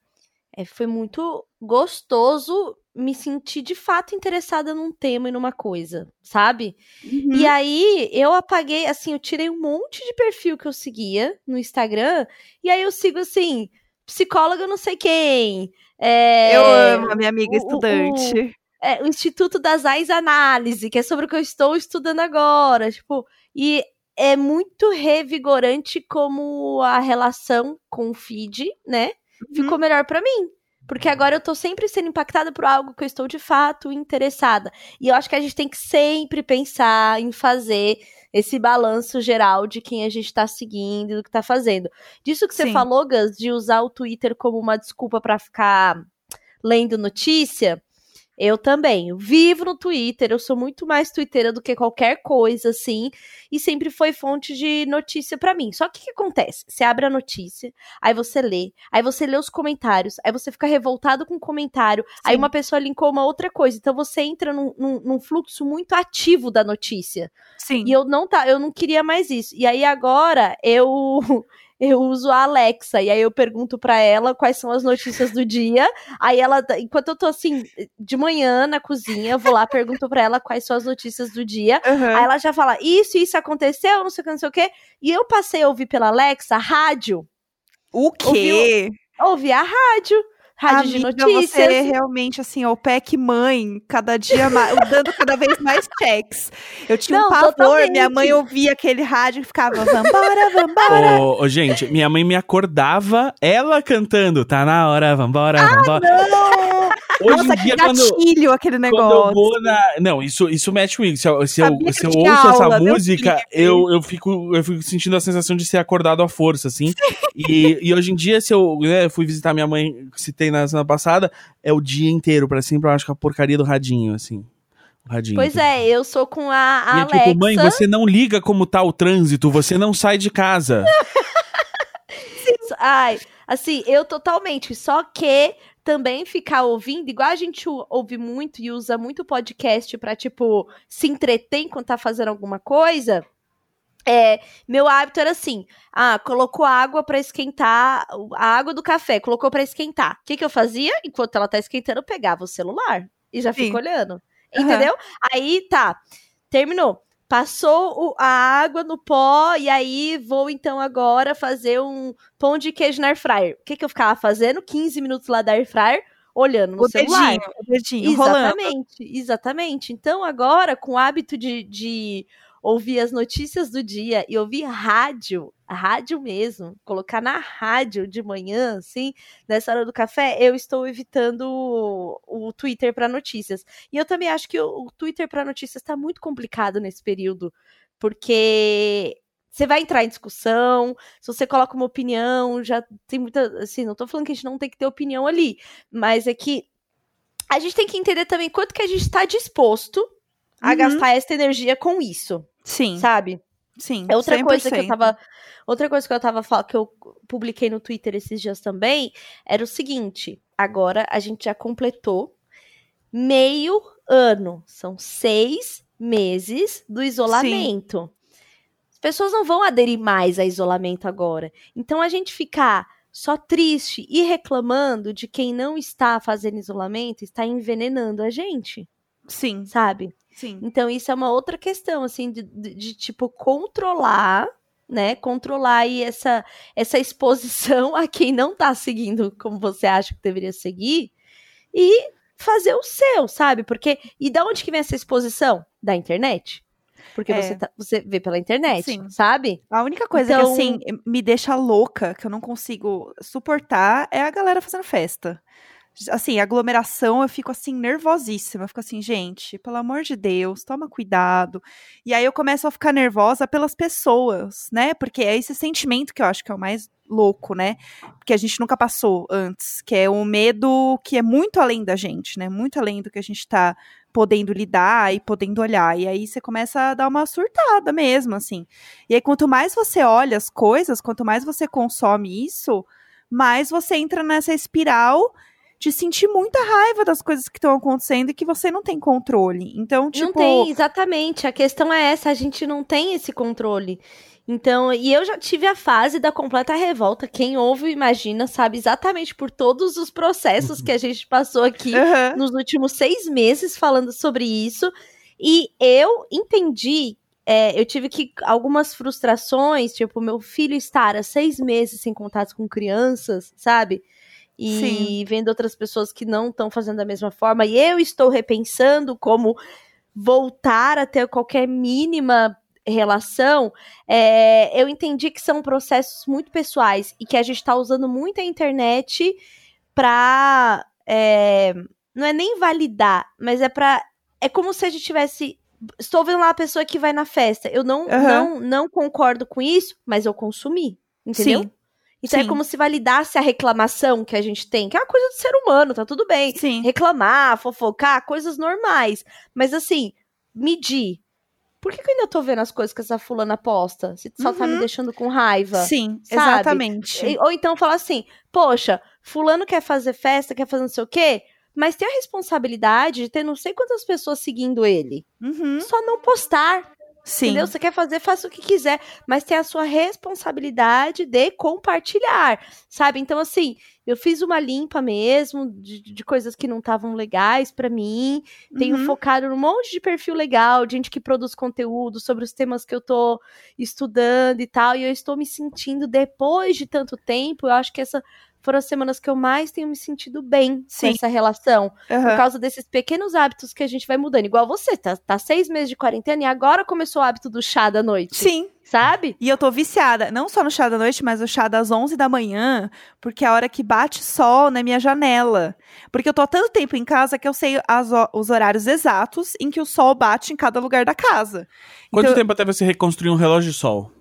é, foi muito gostoso me sentir de fato interessada num tema e numa coisa, sabe? Uhum. E aí eu apaguei, assim, eu tirei um monte de perfil que eu seguia no Instagram, e aí eu sigo assim, psicóloga não sei quem. é, Eu amo a minha amiga o- o- estudante. é, o Instituto das AIS Análise, que é sobre o que eu estou estudando agora. Tipo, e é muito revigorante como a relação com o feed, né? Ficou melhor pra mim. Porque agora eu tô sempre sendo impactada por algo que eu estou de fato interessada. E eu acho que a gente tem que sempre pensar em fazer esse balanço geral de quem a gente tá seguindo e do que tá fazendo. Disso que você Sim. falou, Gus, de usar o Twitter como uma desculpa pra ficar lendo notícia, eu também. Vivo no Twitter, eu sou muito mais twitteira do que qualquer coisa, assim, e sempre foi fonte de notícia pra mim. Só que o que acontece? Você abre a notícia, aí você lê, aí você lê os comentários, aí você fica revoltado com o comentário, aí Sim. uma pessoa linkou uma outra coisa. Então você entra num, num- num fluxo muito ativo da notícia. Sim. E eu não tá, eu não queria mais isso. E aí agora eu eu uso a Alexa e aí eu pergunto pra ela quais são as notícias do dia. Aí ela, enquanto eu tô assim de manhã na cozinha, eu vou lá pergunto pra ela quais são as notícias do dia. Aham. Aí ela já fala: "Isso, isso aconteceu, não sei o que, não sei o que". E eu passei a ouvir pela Alexa rádio. O quê? Ouvir a rádio, rádio Amiga, de notícias. você realmente, assim, o PEC mãe, cada dia mais, dando cada vez mais checks. Eu tinha um Não, pavor, totalmente. minha mãe ouvia aquele rádio e ficava, vambora, vambora. Ô, ô, gente, minha mãe me acordava, ela cantando, tá na hora, vambora, Ah, vambora. Hoje Nossa, em que dia, quando, gatilho aquele quando eu negócio. vou na. Não, isso, isso mete comigo. Se eu, se eu, se eu ouço essa aula, Deus música, eu, eu, fico, eu fico sentindo a sensação de ser acordado à força, assim. E, e hoje em dia, se eu né, fui visitar minha mãe, citei na semana passada, é o dia inteiro, pra sempre, eu acho que a porcaria do radinho, assim. Radinho. Pois é, eu sou com a, a E é tipo, mãe, você não liga como tá o trânsito, você não sai de casa. Ai, assim, eu totalmente. Só que também ficar ouvindo, igual a gente ou- ouve muito e usa muito podcast pra, tipo, se entreter enquanto tá fazendo alguma coisa. É, meu hábito era assim: ah, colocou água pra esquentar, a água do café, colocou pra esquentar. O que, que eu fazia? Enquanto ela tá esquentando, eu pegava o celular e já Sim. fico olhando. Entendeu? Aí tá, terminou. Passou o- a água no pó e aí vou então agora fazer um pão de queijo na air fryer. O que, que eu ficava fazendo? 15 minutos lá da air fryer, olhando no O celular. dedinho, o dedinho, rolando. Exatamente, exatamente. Então, agora, com o hábito de, de ouvir as notícias do dia e ouvir rádio, rádio mesmo, colocar na rádio de manhã, assim, nessa hora do café, eu estou evitando o, o Twitter para notícias. E eu também acho que o, o Twitter para notícias está muito complicado nesse período, porque você vai entrar em discussão, se você coloca uma opinião, já tem muita. Assim, não tô falando que a gente não tem que ter opinião ali, mas é que a gente tem que entender também quanto que a gente está disposto a Uhum. gastar essa energia com isso, Sim, sabe? sim. É outra coisa que eu 100%. tava. Outra coisa que eu tava falando, que eu publiquei no Twitter esses dias também, era o seguinte: agora a gente já completou meio ano. São seis meses do isolamento. As pessoas não vão aderir mais a isolamento agora. Então a gente ficar só triste e reclamando de quem não está fazendo isolamento está envenenando a gente, Sim, sabe? sim. Então, isso é uma outra questão, assim, de, de- de, tipo, controlar, né? Controlar aí essa, essa exposição a quem não tá seguindo como você acha que deveria seguir e fazer o seu, sabe? Porque, e da onde que vem essa exposição? Da internet. Porque É. você, tá- você vê pela internet, Sim. sabe? A única coisa Então- que, assim, me deixa louca, que eu não consigo suportar, é a galera fazendo festa. Assim, aglomeração, eu fico, assim, nervosíssima. Eu fico assim, gente, pelo amor de Deus, toma cuidado. E aí eu começo a ficar nervosa pelas pessoas, né? Porque é esse sentimento que eu acho que é o mais louco, né? Que a gente nunca passou antes, que é o medo que é muito além da gente, né? Muito além do que a gente tá podendo lidar e podendo olhar. E aí você começa a dar uma surtada mesmo, assim. E aí, quanto mais você olha as coisas, quanto mais você consome isso, mais você entra nessa espiral de sentir muita raiva das coisas que estão acontecendo e que você não tem controle. Então, tipo. Não tem, exatamente. A questão é essa, a gente não tem esse controle. Então, e eu já tive a fase da completa revolta. Quem ouve, imagina, sabe exatamente por todos os processos que a gente passou aqui Aham. nos últimos seis meses falando sobre isso. E eu entendi. é, eu tive que algumas frustrações, tipo, meu filho estar há seis meses sem contato com crianças, sabe? E Sim. vendo outras pessoas que não estão fazendo da mesma forma. E eu estou repensando como voltar a ter qualquer mínima relação, é, eu entendi que são processos muito pessoais e que a gente está usando muito a internet para não é nem validar, mas é para é como se a gente tivesse estou vendo lá a pessoa que vai na festa, eu não Aham. não não concordo com isso, mas eu consumi, entendeu? Sim. Então é Sim. como se validasse a reclamação que a gente tem, que é uma coisa do ser humano, tá tudo bem Sim. reclamar, fofocar, coisas normais. Mas assim, medir. Por que, que eu ainda tô vendo as coisas que essa fulana posta? Se só tá me Uhum. deixando com raiva. Sim, sabe? exatamente. Ou então falar assim, poxa, fulano quer fazer festa, quer fazer não sei o quê, mas tem a responsabilidade de ter não sei quantas pessoas seguindo ele. Uhum. Só não postar, Sim. entendeu? Você quer fazer, faça o que quiser, mas tem a sua responsabilidade de compartilhar, sabe? Então, assim, eu fiz uma limpa mesmo de, de coisas que não estavam legais pra mim. Tenho Uhum. focado num monte de perfil legal, de gente que produz conteúdo sobre os temas que eu tô estudando e tal. E eu estou me sentindo, depois de tanto tempo, eu acho que essa foram as semanas que eu mais tenho me sentido bem Sim. com essa relação. Aham. Por causa desses pequenos hábitos que a gente vai mudando. Igual você, tá, tá seis meses de quarentena e agora começou o hábito do chá da noite. Sim. Sabe? E eu tô viciada, não só no chá da noite, mas o chá das 11 da manhã, porque é a hora que bate sol na minha janela. Porque eu tô há tanto tempo em casa que eu sei as os horários exatos em que o sol bate em cada lugar da casa. Quanto Então- tempo até você reconstruir um relógio de sol?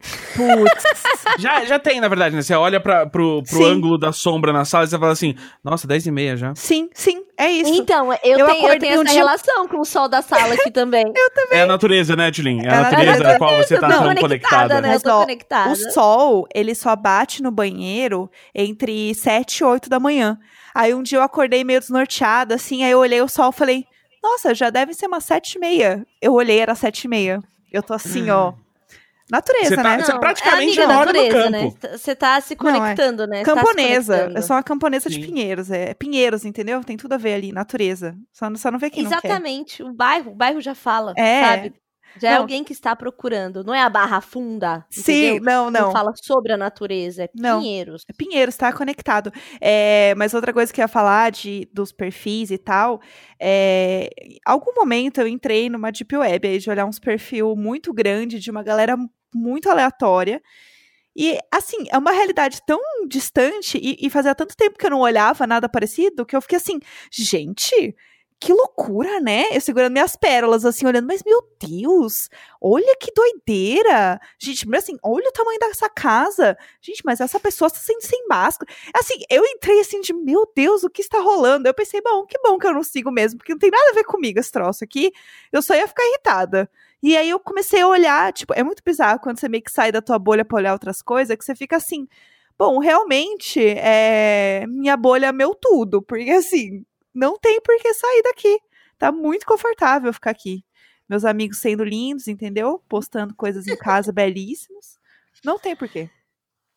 Putz. Já, já tem, na verdade, né? Você olha pra, pro, pro Sim. ângulo da sombra na sala e você fala assim, nossa, 10 e meia já. sim, sim, é isso. Então, eu, Eu tenho, eu tenho um essa dia- relação com o sol da sala aqui também. É a natureza, né, Tilin? É a É natureza da qual você tá eu tão conectada, né? Eu tô conectada. O sol, ele só bate no banheiro entre 7 e 8 da manhã. Aí um dia eu acordei meio desnorteada, assim, aí eu olhei o sol e falei, nossa, já deve ser umas 7 e meia. Eu olhei, era 7 e meia. Eu tô assim, ó. Natureza, Você tá- né? você Não, praticamente é amiga da mora no natureza, né? campo. Você tá se Não, é conectando, né? Tá Camponesa. conectando. eu sou uma camponesa de Sim. Pinheiros. É Pinheiros, entendeu? Tem tudo a ver ali, natureza. Só, não- só não vê quem não quer. Exatamente. O bairro, o bairro já fala, É. sabe? Já é Não. alguém que está procurando. Não é a Barra Funda, Sim, entendeu? não, não. fala sobre a natureza, é Não. Pinheiros. Pinheiros, tá conectado. É, mas outra coisa que eu ia falar de, dos perfis e tal, é, em algum momento eu entrei numa deep web aí de olhar uns perfil muito grande de uma galera muito aleatória. E, assim, é uma realidade tão distante e, e fazia tanto tempo que eu não olhava nada parecido que eu fiquei assim, gente, que loucura, né? Eu segurando minhas pérolas, assim, olhando, mas meu Deus, olha que doideira. Gente, mas assim, olha o tamanho dessa casa. Gente, mas essa pessoa está sendo sem máscara. Assim, eu entrei assim de, meu Deus, o que está rolando? Eu pensei, bom, que bom que eu não sigo mesmo, porque não tem nada a ver comigo esse troço aqui. Eu só ia ficar irritada. E aí eu comecei a olhar, tipo, é muito bizarro quando você meio que sai da tua bolha pra olhar outras coisas, que você fica assim, bom, realmente, é, minha bolha é meu tudo, porque assim, não tem por que sair daqui. Tá muito confortável ficar aqui. Meus amigos sendo lindos, entendeu? Postando coisas em casa belíssimos. Não tem porquê.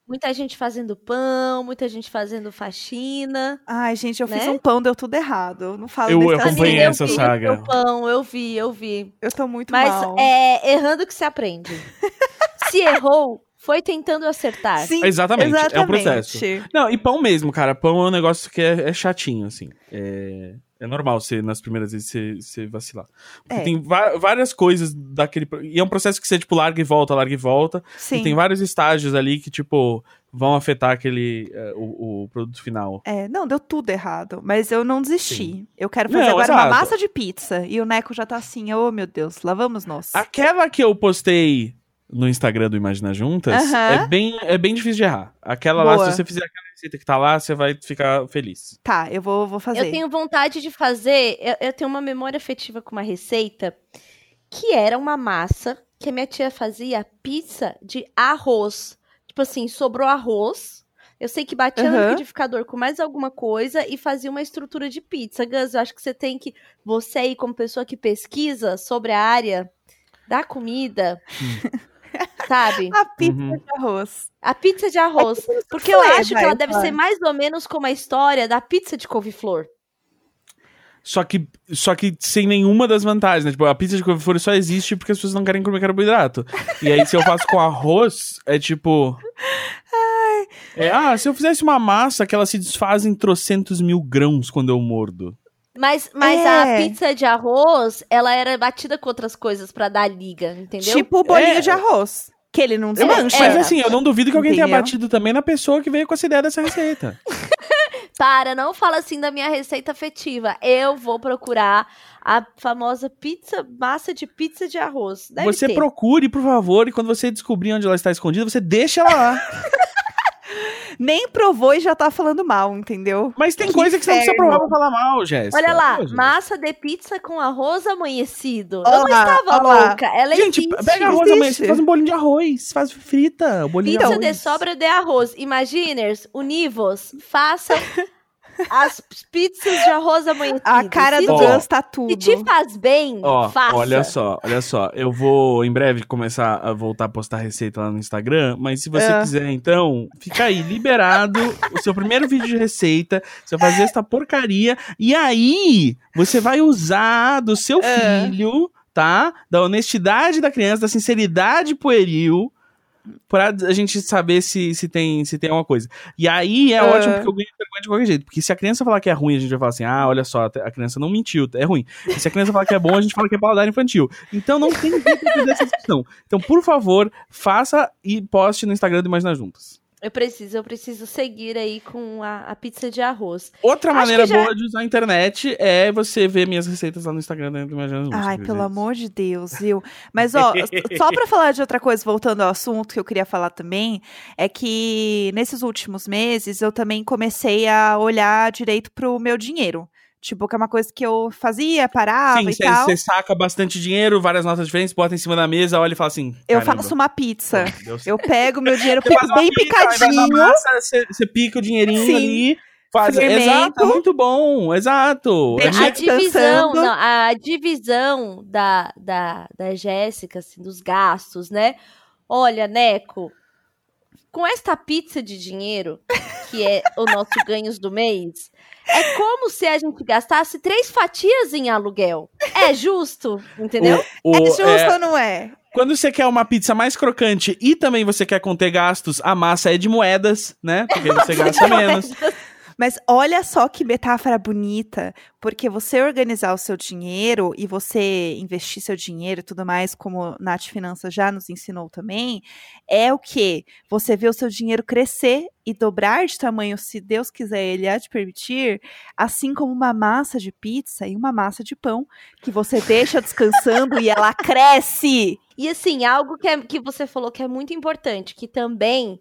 Muita gente fazendo pão, muita gente fazendo faxina. Ai, gente, eu fiz Né? um pão, deu tudo errado. Eu não falo Eu desse acompanhei eu essa vi saga. o pão, eu vi, eu vi. Eu tô muito Mas mal. é errando que se aprende. se errou, foi tentando acertar. Sim, Exatamente, é o exatamente. processo. Não, e pão mesmo, cara. Pão é um negócio que é, é chatinho, assim. É, É normal você, nas primeiras vezes, você, você vacilar. Porque É. tem várias coisas daquele. E é um processo que você, tipo, larga e volta, larga e volta. Sim. E tem vários estágios ali que, tipo, vão afetar aquele. eh, o, o produto final. É, não, deu tudo errado. Mas eu não desisti. Eu quero Não, fazer agora uma exato. massa de pizza. E o Neco já tá assim, oh meu Deus, lá vamos nós. Aquela que eu postei no Instagram do Imagina Juntas Aham. é, bem, é bem difícil de errar. Aquela lá, Boa. se você fizer aquela receita que tá lá, você vai ficar feliz. Tá, eu vou, vou fazer. Eu tenho vontade de fazer. Eu, eu tenho uma memória afetiva com uma receita que era uma massa que a minha tia fazia pizza de arroz. Tipo assim, sobrou arroz. Eu sei que batia no Aham. liquidificador com mais alguma coisa e fazia uma estrutura de pizza. Gus, eu acho que você tem que. Você aí, como pessoa que pesquisa sobre a área da comida, sabe? A pizza Uhum. de arroz. A pizza de arroz. Porque eu soufflé, acho que ela deve ser mais ou menos como a história da pizza de couve-flor. Só que, só que sem nenhuma das vantagens, né? Tipo, a pizza de couve-flor só existe porque as pessoas não querem comer carboidrato. E aí, se eu faço com arroz, é tipo. É, ah, se eu fizesse uma massa que ela se desfaz em trocentos mil grãos quando eu mordo. Mas, mas É. a pizza de arroz, ela era batida com outras coisas pra dar liga, entendeu? Tipo o bolinho É. de arroz. Que ele não Eu- desmancha. mas assim, eu não duvido que alguém tenha Entendeu? batido também na pessoa que veio com essa ideia dessa receita. Para, não fala assim da minha receita afetiva. Eu vou procurar a famosa pizza, massa de pizza de arroz. Deve você ter. procure, por favor, e quando você descobrir onde ela está escondida, você deixa ela lá. Nem provou e já tá falando mal, entendeu? Mas tem Que coisa que você não precisa inferno. provar pra falar mal, Jéssica. Olha lá, Pô, massa de pizza com arroz amanhecido. Ó eu não estava ó lá. louca. Ela Gente, existe. pega arroz Existe. amanhã, você faz um bolinho de arroz, faz frita, bolinho Pizza de de arroz. sobra de arroz. Imaginers, univos, façam as pizzas de arroz amanhecido. A cara do. Gus tá tudo. Se te faz bem, Ó, faça. olha só, olha só. Eu vou em breve começar a voltar a postar receita lá no Instagram, mas se você Ah. quiser, então, fica aí, liberado o seu primeiro vídeo de receita, você vai fazer essa porcaria, e aí você vai usar do seu Ah. filho, tá? Da honestidade da criança, da sinceridade pueril, pra a gente saber se, se, tem, se tem alguma coisa. E aí é Ah. ótimo porque eu ganho vergonha de qualquer jeito. Porque se a criança falar que é ruim, a gente vai falar assim: ah, olha só, a criança não mentiu, é ruim. E se a criança falar que é bom, a gente fala que é paladar infantil. Então não tem jeito de perder essa discussão. Então, por favor, faça e poste no Instagram do Imagina Juntas. Eu preciso, eu preciso seguir aí com a, a pizza de arroz. Outra Acho maneira já- boa de usar a internet é você ver minhas receitas lá no Instagram do Imagina Juntas. Ai, pelo dizer. amor de Deus, viu? Mas, ó, só pra falar de outra coisa, voltando ao assunto que eu queria falar também, é que nesses últimos meses eu também comecei a olhar direito pro meu dinheiro. Tipo, que é uma coisa que eu fazia, parava Sim, e tal. você saca bastante dinheiro, várias notas diferentes, bota em cima da mesa, olha e fala assim. Eu "Caramba, faço uma pizza. Eu pego meu dinheiro, pico bem pizza, picadinho. Você, pica o dinheirinho Sim. ali. Faz, Fermento. exato, é muito bom, exato. É A muito- descansando. divisão, não, a divisão da, da, da Jéssica, assim, dos gastos, né? Olha, Neco, com esta pizza de dinheiro, que é o nosso ganhos do mês, é como se a gente gastasse três fatias em aluguel. É justo, entendeu? o- É o- justo é, ou não é? quando você quer uma pizza mais crocante e também você quer conter gastos, a massa é de moedas, né? Porque você gasta menos. Mas olha só que metáfora bonita, porque você organizar o seu dinheiro e você investir seu dinheiro e tudo mais, como Nath Finanças já nos ensinou também, é o que? Você vê o seu dinheiro crescer e dobrar de tamanho, se Deus quiser, ele há de permitir, assim como uma massa de pizza e uma massa de pão, que você deixa descansando e ela cresce. E assim, algo que, é- que você falou que é muito importante, que também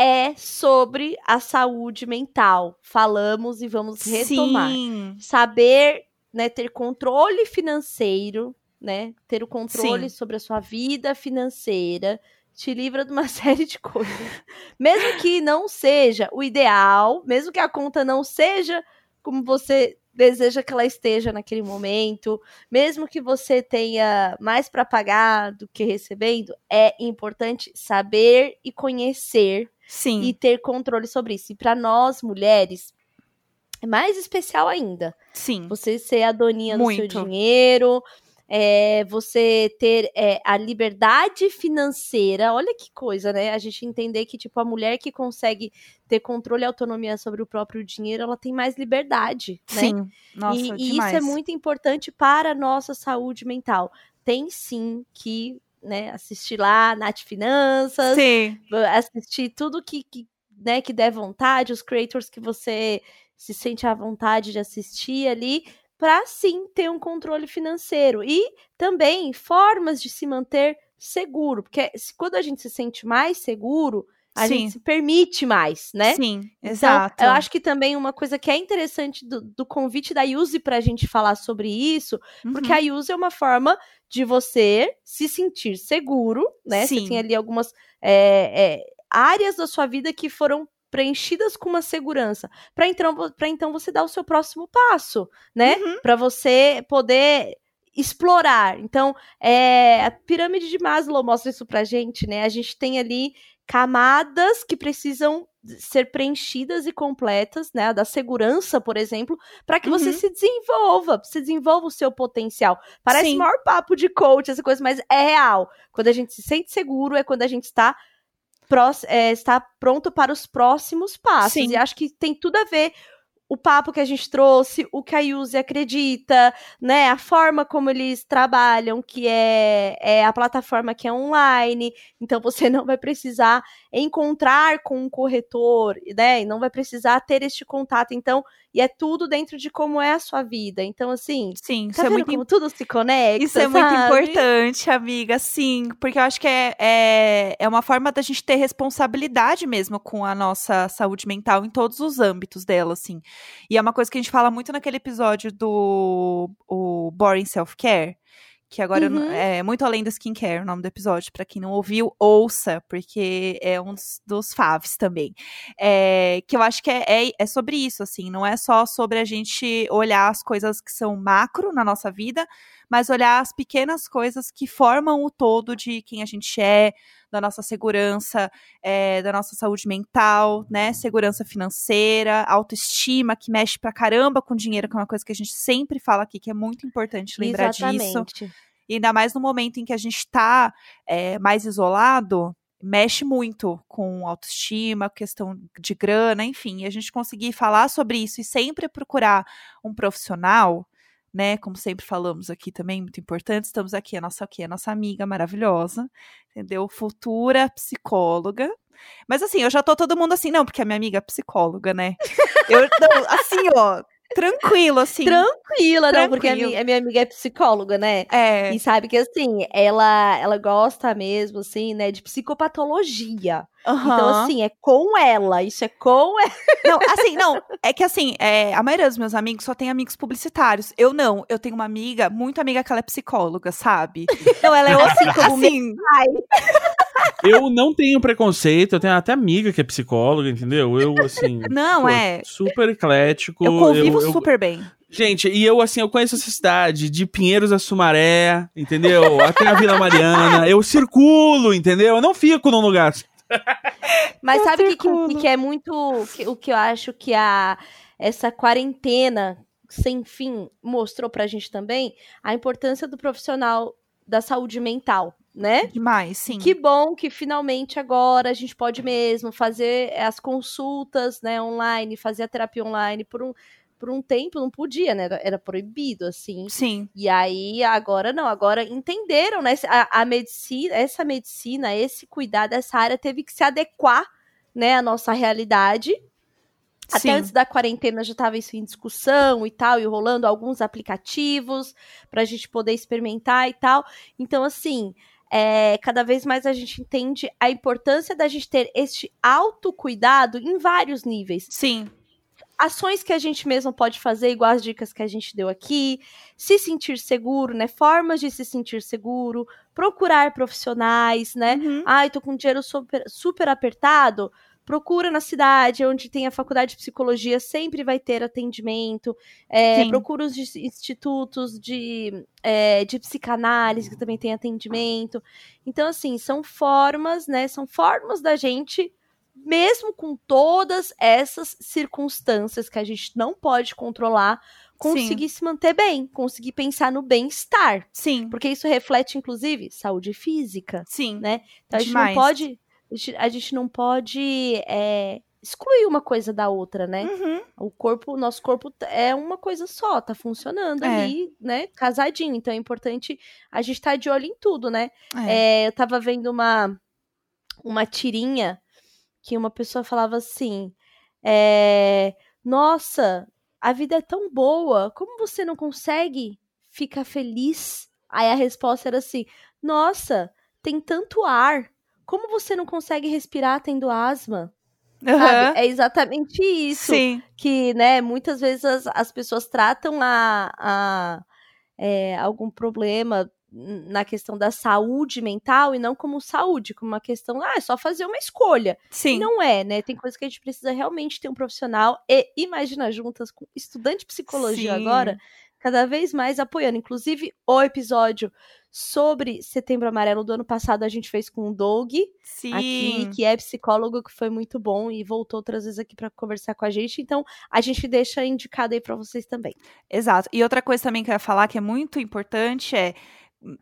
é sobre a saúde mental. Falamos e vamos retomar. Sim. Saber, né, ter controle financeiro, né? Ter o controle Sim. sobre a sua vida financeira te livra de uma série de coisas. mesmo que não seja o ideal, mesmo que a conta não seja como você deseja que ela esteja naquele momento, mesmo que você tenha mais para pagar do que recebendo, é importante saber e conhecer Sim. e ter controle sobre isso. E para nós mulheres é mais especial ainda. Sim. Você ser a doninha do Muito. seu dinheiro, é, você ter é, a liberdade financeira. Olha que coisa, né? A gente entender que, tipo, a mulher que consegue ter controle e autonomia sobre o próprio dinheiro, ela tem mais liberdade, né? Sim, nossa, e, e isso é muito importante para a nossa saúde mental. Tem sim que né, assistir lá, Nath Finanças, Sim, assistir tudo que, que, né, que der vontade, os creators que você se sente à vontade de assistir ali, para sim ter um controle financeiro. E também formas de se manter seguro, porque se, quando a gente se sente mais seguro, a Sim. gente se permite mais, né? sim, Então, exato. eu acho que também uma coisa que é interessante do, do convite da Yuzi pra gente falar sobre isso, porque Uhum. a Yuzi é uma forma de você se sentir seguro, né? Sim. Você tem ali algumas é, é, áreas da sua vida que foram preenchidas com uma segurança, para então, pra então você dar o seu próximo passo, né? Uhum. Para você poder explorar. Então, é, a pirâmide de Maslow mostra isso pra gente, né? A gente tem ali camadas que precisam ser preenchidas e completas, né? A da segurança, por exemplo, para que você Uhum. se desenvolva, você desenvolva o seu potencial. Parece Sim. maior papo de coach, essa coisa, mas é real. Quando a gente se sente seguro, é quando a gente está, é, está pronto para os próximos passos. Sim. E acho que tem tudo a ver o papo que a gente trouxe, o que a Yuzi acredita, né? A forma como eles trabalham, que é, é a plataforma que é online. Então você não vai precisar encontrar com um corretor, né? E não vai precisar ter este contato. Então, e é tudo dentro de como é a sua vida. Então, assim, Sim, isso tá é vendo muito como tudo se conecta? Isso é muito sabe? importante, amiga, sim, porque eu acho que é, é, é uma forma da gente ter responsabilidade mesmo com a nossa saúde mental em todos os âmbitos dela, assim. E é uma coisa que a gente fala muito naquele episódio do o Boring Self-Care, que agora eu Uhum. é muito além da skincare, o nome do episódio. Pra quem não ouviu, ouça, porque é um dos, dos faves também. É, que eu acho que é, é, é sobre isso, assim, não é só sobre a gente olhar as coisas que são macro na nossa vida, mas olhar as pequenas coisas que formam o todo de quem a gente é, da nossa segurança, é, da nossa saúde mental, né? Segurança financeira, autoestima, que mexe pra caramba com dinheiro, que é uma coisa que a gente sempre fala aqui, que é muito importante lembrar disso. Exatamente. E ainda mais no momento em que a gente tá é, mais isolado, mexe muito com autoestima, questão de grana, enfim. E a gente conseguir falar sobre isso e sempre procurar um profissional, né? Como sempre falamos aqui também, muito importante. Estamos aqui, a nossa, aqui, a nossa amiga maravilhosa, entendeu? Futura psicóloga. Mas assim, eu já tô todo mundo assim, não, porque a minha amiga é psicóloga, né? Eu, não, assim, ó, tranquilo, assim. Tranquila, não, porque a Tranquilo. minha, a minha amiga é psicóloga, né? É, E sabe que assim, ela ela gosta mesmo, assim, né, de psicopatologia. Então, aham. assim, é com ela. Isso é com ela. Não, assim, não. É que assim, é, a maioria dos meus amigos só tem amigos publicitários. Eu não. Eu tenho uma amiga, muito amiga que ela é psicóloga, sabe? Não, ela é Assim como assim. Ai, Eu não tenho preconceito, eu tenho até amiga que é psicóloga, entendeu? Eu, assim. Não, pô, é. Super eclético. Eu convivo eu- super bem. Gente, e eu, assim, eu conheço essa cidade de Pinheiros a Sumaré, entendeu? Até a Vila Mariana. Eu circulo, entendeu? Eu não fico num lugar. Mas Eu sabe o que, que é muito. que- o que eu acho que a, essa quarentena sem fim mostrou pra gente também? A importância do profissional da saúde mental, né? Demais, sim. Que bom que finalmente agora a gente pode mesmo fazer as consultas, né, online, fazer a terapia online por um, por um tempo, não podia, né? Era, proibido, assim. Sim, E aí, agora não, agora entenderam, né? A, a medicina, essa medicina, esse cuidado, essa área teve que se adequar, né, à nossa realidade. Até sim. antes da quarentena já estava isso em discussão e tal, e rolando alguns aplicativos para a gente poder experimentar e tal. Então, assim, é, cada vez mais a gente entende a importância da gente ter este autocuidado em vários níveis Sim, ações que a gente mesmo pode fazer, igual as dicas que a gente deu aqui, se sentir seguro, né? Formas de se sentir seguro, procurar profissionais, né? Uhum. Ai, tô com dinheiro super, super apertado. Procura na cidade onde tem a faculdade de psicologia, sempre vai ter atendimento. É, Sim. procura os institutos de, é, de psicanálise, que também tem atendimento. Então, assim, são formas, né? São formas da gente mesmo com todas essas circunstâncias que a gente não pode controlar, conseguir se manter bem, conseguir pensar no bem-estar. Sim. Porque isso reflete, inclusive, saúde física, Sim. né? Então a gente Demais. não pode. A gente- não pode é, excluir uma coisa da outra, né? Uhum. O corpo, o nosso corpo é uma coisa só, tá funcionando É. ali, né? Casadinho. Então é importante a gente estar de olho em tudo, né? É. É, eu tava vendo uma, uma tirinha que uma pessoa falava assim: é, Nossa, a vida é tão boa, como você não consegue ficar feliz? Aí a resposta era assim: Nossa, tem tanto ar, como você não consegue respirar tendo asma? Sabe? É exatamente isso Sim. que, né, muitas vezes as, as pessoas tratam a, a, é, algum problema na questão da saúde mental e não como saúde, como uma questão, ah, é só fazer uma escolha. E Sim. não é, né? Tem coisa que a gente precisa realmente ter um profissional e imagina juntas com estudante de psicologia Sim. agora, cada vez mais apoiando. Inclusive, o episódio sobre Setembro Amarelo do ano passado a gente fez com o Doug, Sim. aqui, que é psicólogo, que foi muito bom e voltou outras vezes aqui para conversar com a gente. Então, a gente deixa indicado aí para vocês também. Exato. E outra coisa também que eu ia falar que é muito importante é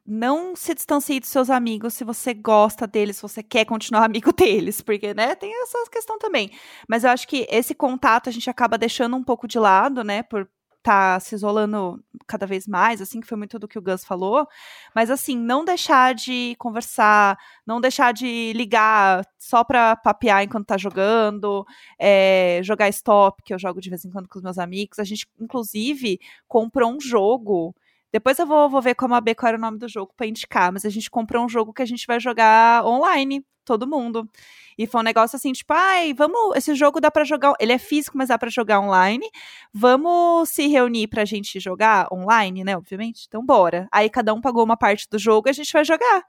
não se distancie dos seus amigos se você gosta deles, se você quer continuar amigo deles, porque, né, tem essa questão também. Mas eu acho que esse contato a gente acaba deixando um pouco de lado, né, por tá se isolando cada vez mais, assim, que foi muito do que o Gus falou, mas assim, não deixar de conversar, não deixar de ligar só pra papear enquanto tá jogando, é, jogar stop, que eu jogo de vez em quando com os meus amigos, a gente, inclusive, comprou um jogo. Depois eu vou, vou ver como a B qual era o nome do jogo pra indicar, mas a gente comprou um jogo que a gente vai jogar online, todo mundo. E foi um negócio assim, tipo, ai, vamos, esse jogo dá pra jogar, ele é físico, mas dá pra jogar online. Vamos se reunir pra gente jogar online, né, obviamente? Então bora. Aí cada um pagou uma parte do jogo e a gente vai jogar.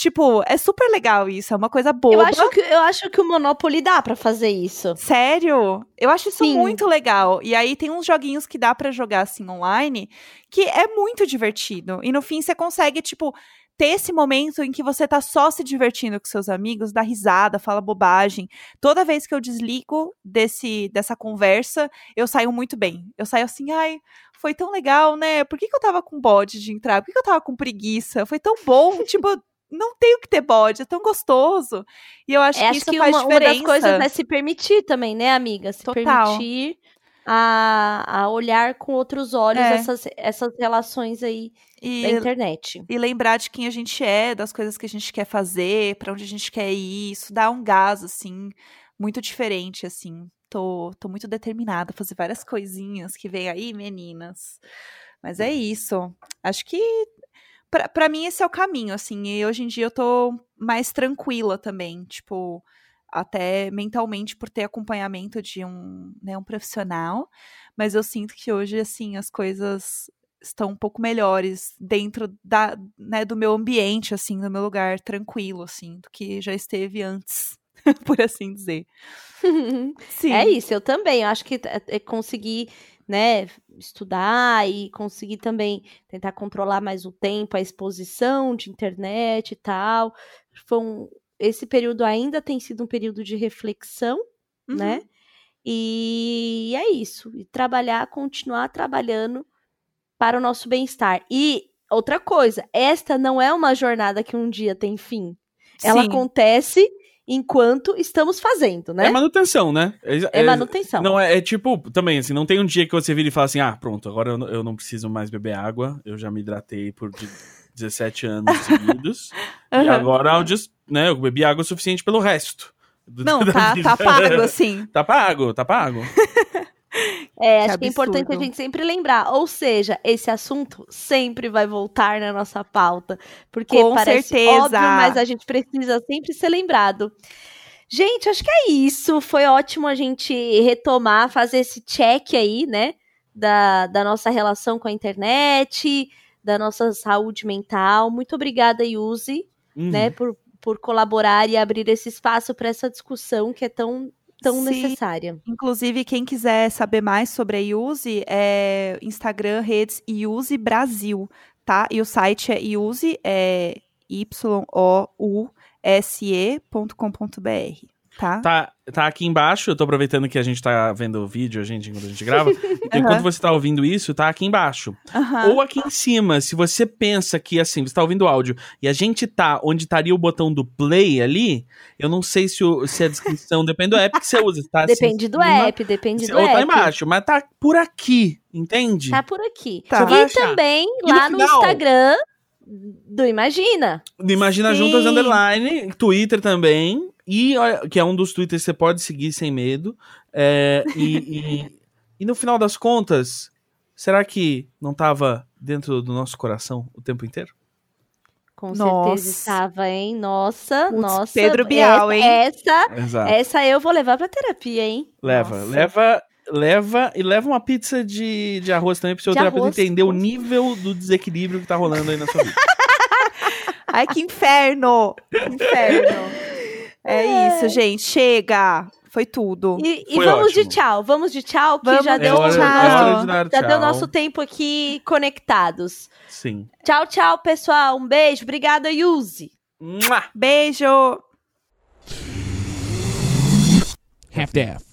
Tipo, é super legal isso, é uma coisa boa. Eu acho, que, eu acho que o Monopoly dá para fazer isso. Sério? Eu acho isso Sim. muito legal. E aí tem uns joguinhos que dá pra jogar assim online, que é muito divertido. E no fim você consegue, tipo, ter esse momento em que você tá só se divertindo com seus amigos, dá risada, fala bobagem. Toda vez que eu desligo desse dessa conversa, eu saio muito bem. Eu saio assim, ai, foi tão legal, né? Por que, que eu tava com bode de entrar? Por que, que eu tava com preguiça? Foi tão bom, tipo, não tenho que ter bode, é tão gostoso. E eu acho É, que acho isso que faz uma, uma diferença. das coisas é se permitir também, né, amiga? Se Total. permitir a, a olhar com outros olhos É. essas, essas relações aí E da internet. E lembrar de quem a gente é, das coisas que a gente quer fazer, pra onde a gente quer ir. Isso dá um gás, assim, muito diferente, assim. Tô, tô muito determinada a fazer várias coisinhas que vem aí, meninas. Mas é isso. Acho que, pra, pra mim, esse é o caminho, assim. E hoje em dia eu tô mais tranquila também. Tipo, até mentalmente por ter acompanhamento de um, né, um profissional. Mas eu sinto que hoje, assim, as coisas estão um pouco melhores dentro da, né, do meu ambiente, assim, do meu lugar tranquilo, assim, do que já esteve antes, por assim dizer. Sim. É isso, eu também. Eu acho que é- é conseguir, né, estudar e conseguir também tentar controlar mais o tempo, a exposição de internet e tal. Foi um- esse período ainda tem sido um período de reflexão, Uhum. né? E é isso. E trabalhar, continuar trabalhando para o nosso bem-estar. E outra coisa, esta não é uma jornada que um dia tem fim. Ela Sim. acontece enquanto estamos fazendo, né? É manutenção, né? É manutenção. Não, é, é tipo, também, assim, não tem um dia que você vira e fala assim, ah, pronto, agora eu não, eu não preciso mais beber água, eu já me hidratei por de- 17 anos seguidos, e Aham. agora eu, just, né, eu bebi água o suficiente pelo resto. Não, tá, tá pago, assim. Tá pago, tá pago. É, Que acho que é importante a gente sempre lembrar. Ou seja, esse assunto sempre vai voltar na nossa pauta. Porque Com parece certeza. óbvio, mas a gente precisa sempre ser lembrado. Gente, acho que é isso. Foi ótimo a gente retomar, fazer esse check aí, né? Da, da nossa relação com a internet, da nossa saúde mental. Muito obrigada, Yuzi, Uhum. né, por, por colaborar e abrir esse espaço para essa discussão que é tão, tão Sim. necessária. Inclusive, quem quiser saber mais sobre a Yuse, é Instagram, redes Yuse Brasil, tá? E o site é Yuse, é y-o-u-s-e.com.br. Tá? Tá, tá aqui embaixo. Eu tô aproveitando que a gente tá vendo o vídeo, a gente, enquanto a gente grava. Então, enquanto você tá ouvindo isso, tá aqui embaixo. Aham. Ou aqui em cima, se você pensa que, assim, você tá ouvindo o áudio e a gente tá onde estaria o botão do play ali, eu não sei se, o- se a descrição depende do app que você usa. Tá, assim, Depende do em cima, app, depende do Ou tá app. embaixo, mas tá por aqui, entende? Tá por aqui. Tá. E também E no lá no final? Instagram do Imagina. Imagina Sim. Juntas Underline, Twitter também. E que é um dos Twitters que você pode seguir sem medo. É, e, e, e no final das contas, será que não tava dentro do nosso coração o tempo inteiro? Com Nossa. certeza estava, hein? Nossa, Putz, nossa. Pedro Bial, essa, hein? Essa, Exato. essa eu vou levar pra terapia, hein? Leva, Nossa. leva, leva e leva uma pizza de, de arroz também pro seu terapeuta entender o nível do desequilíbrio que tá rolando aí na sua vida. Ai, que inferno! Que inferno. É isso, gente. Chega. Foi tudo. E, e Foi vamos ótimo. de tchau, vamos de tchau, que Vamos já de É deu, hora, tchau. é hora de já tchau. deu nosso tempo aqui conectados. Sim. Tchau, tchau, pessoal. Um beijo. Obrigada, Yuzi. Beijo! half-daff.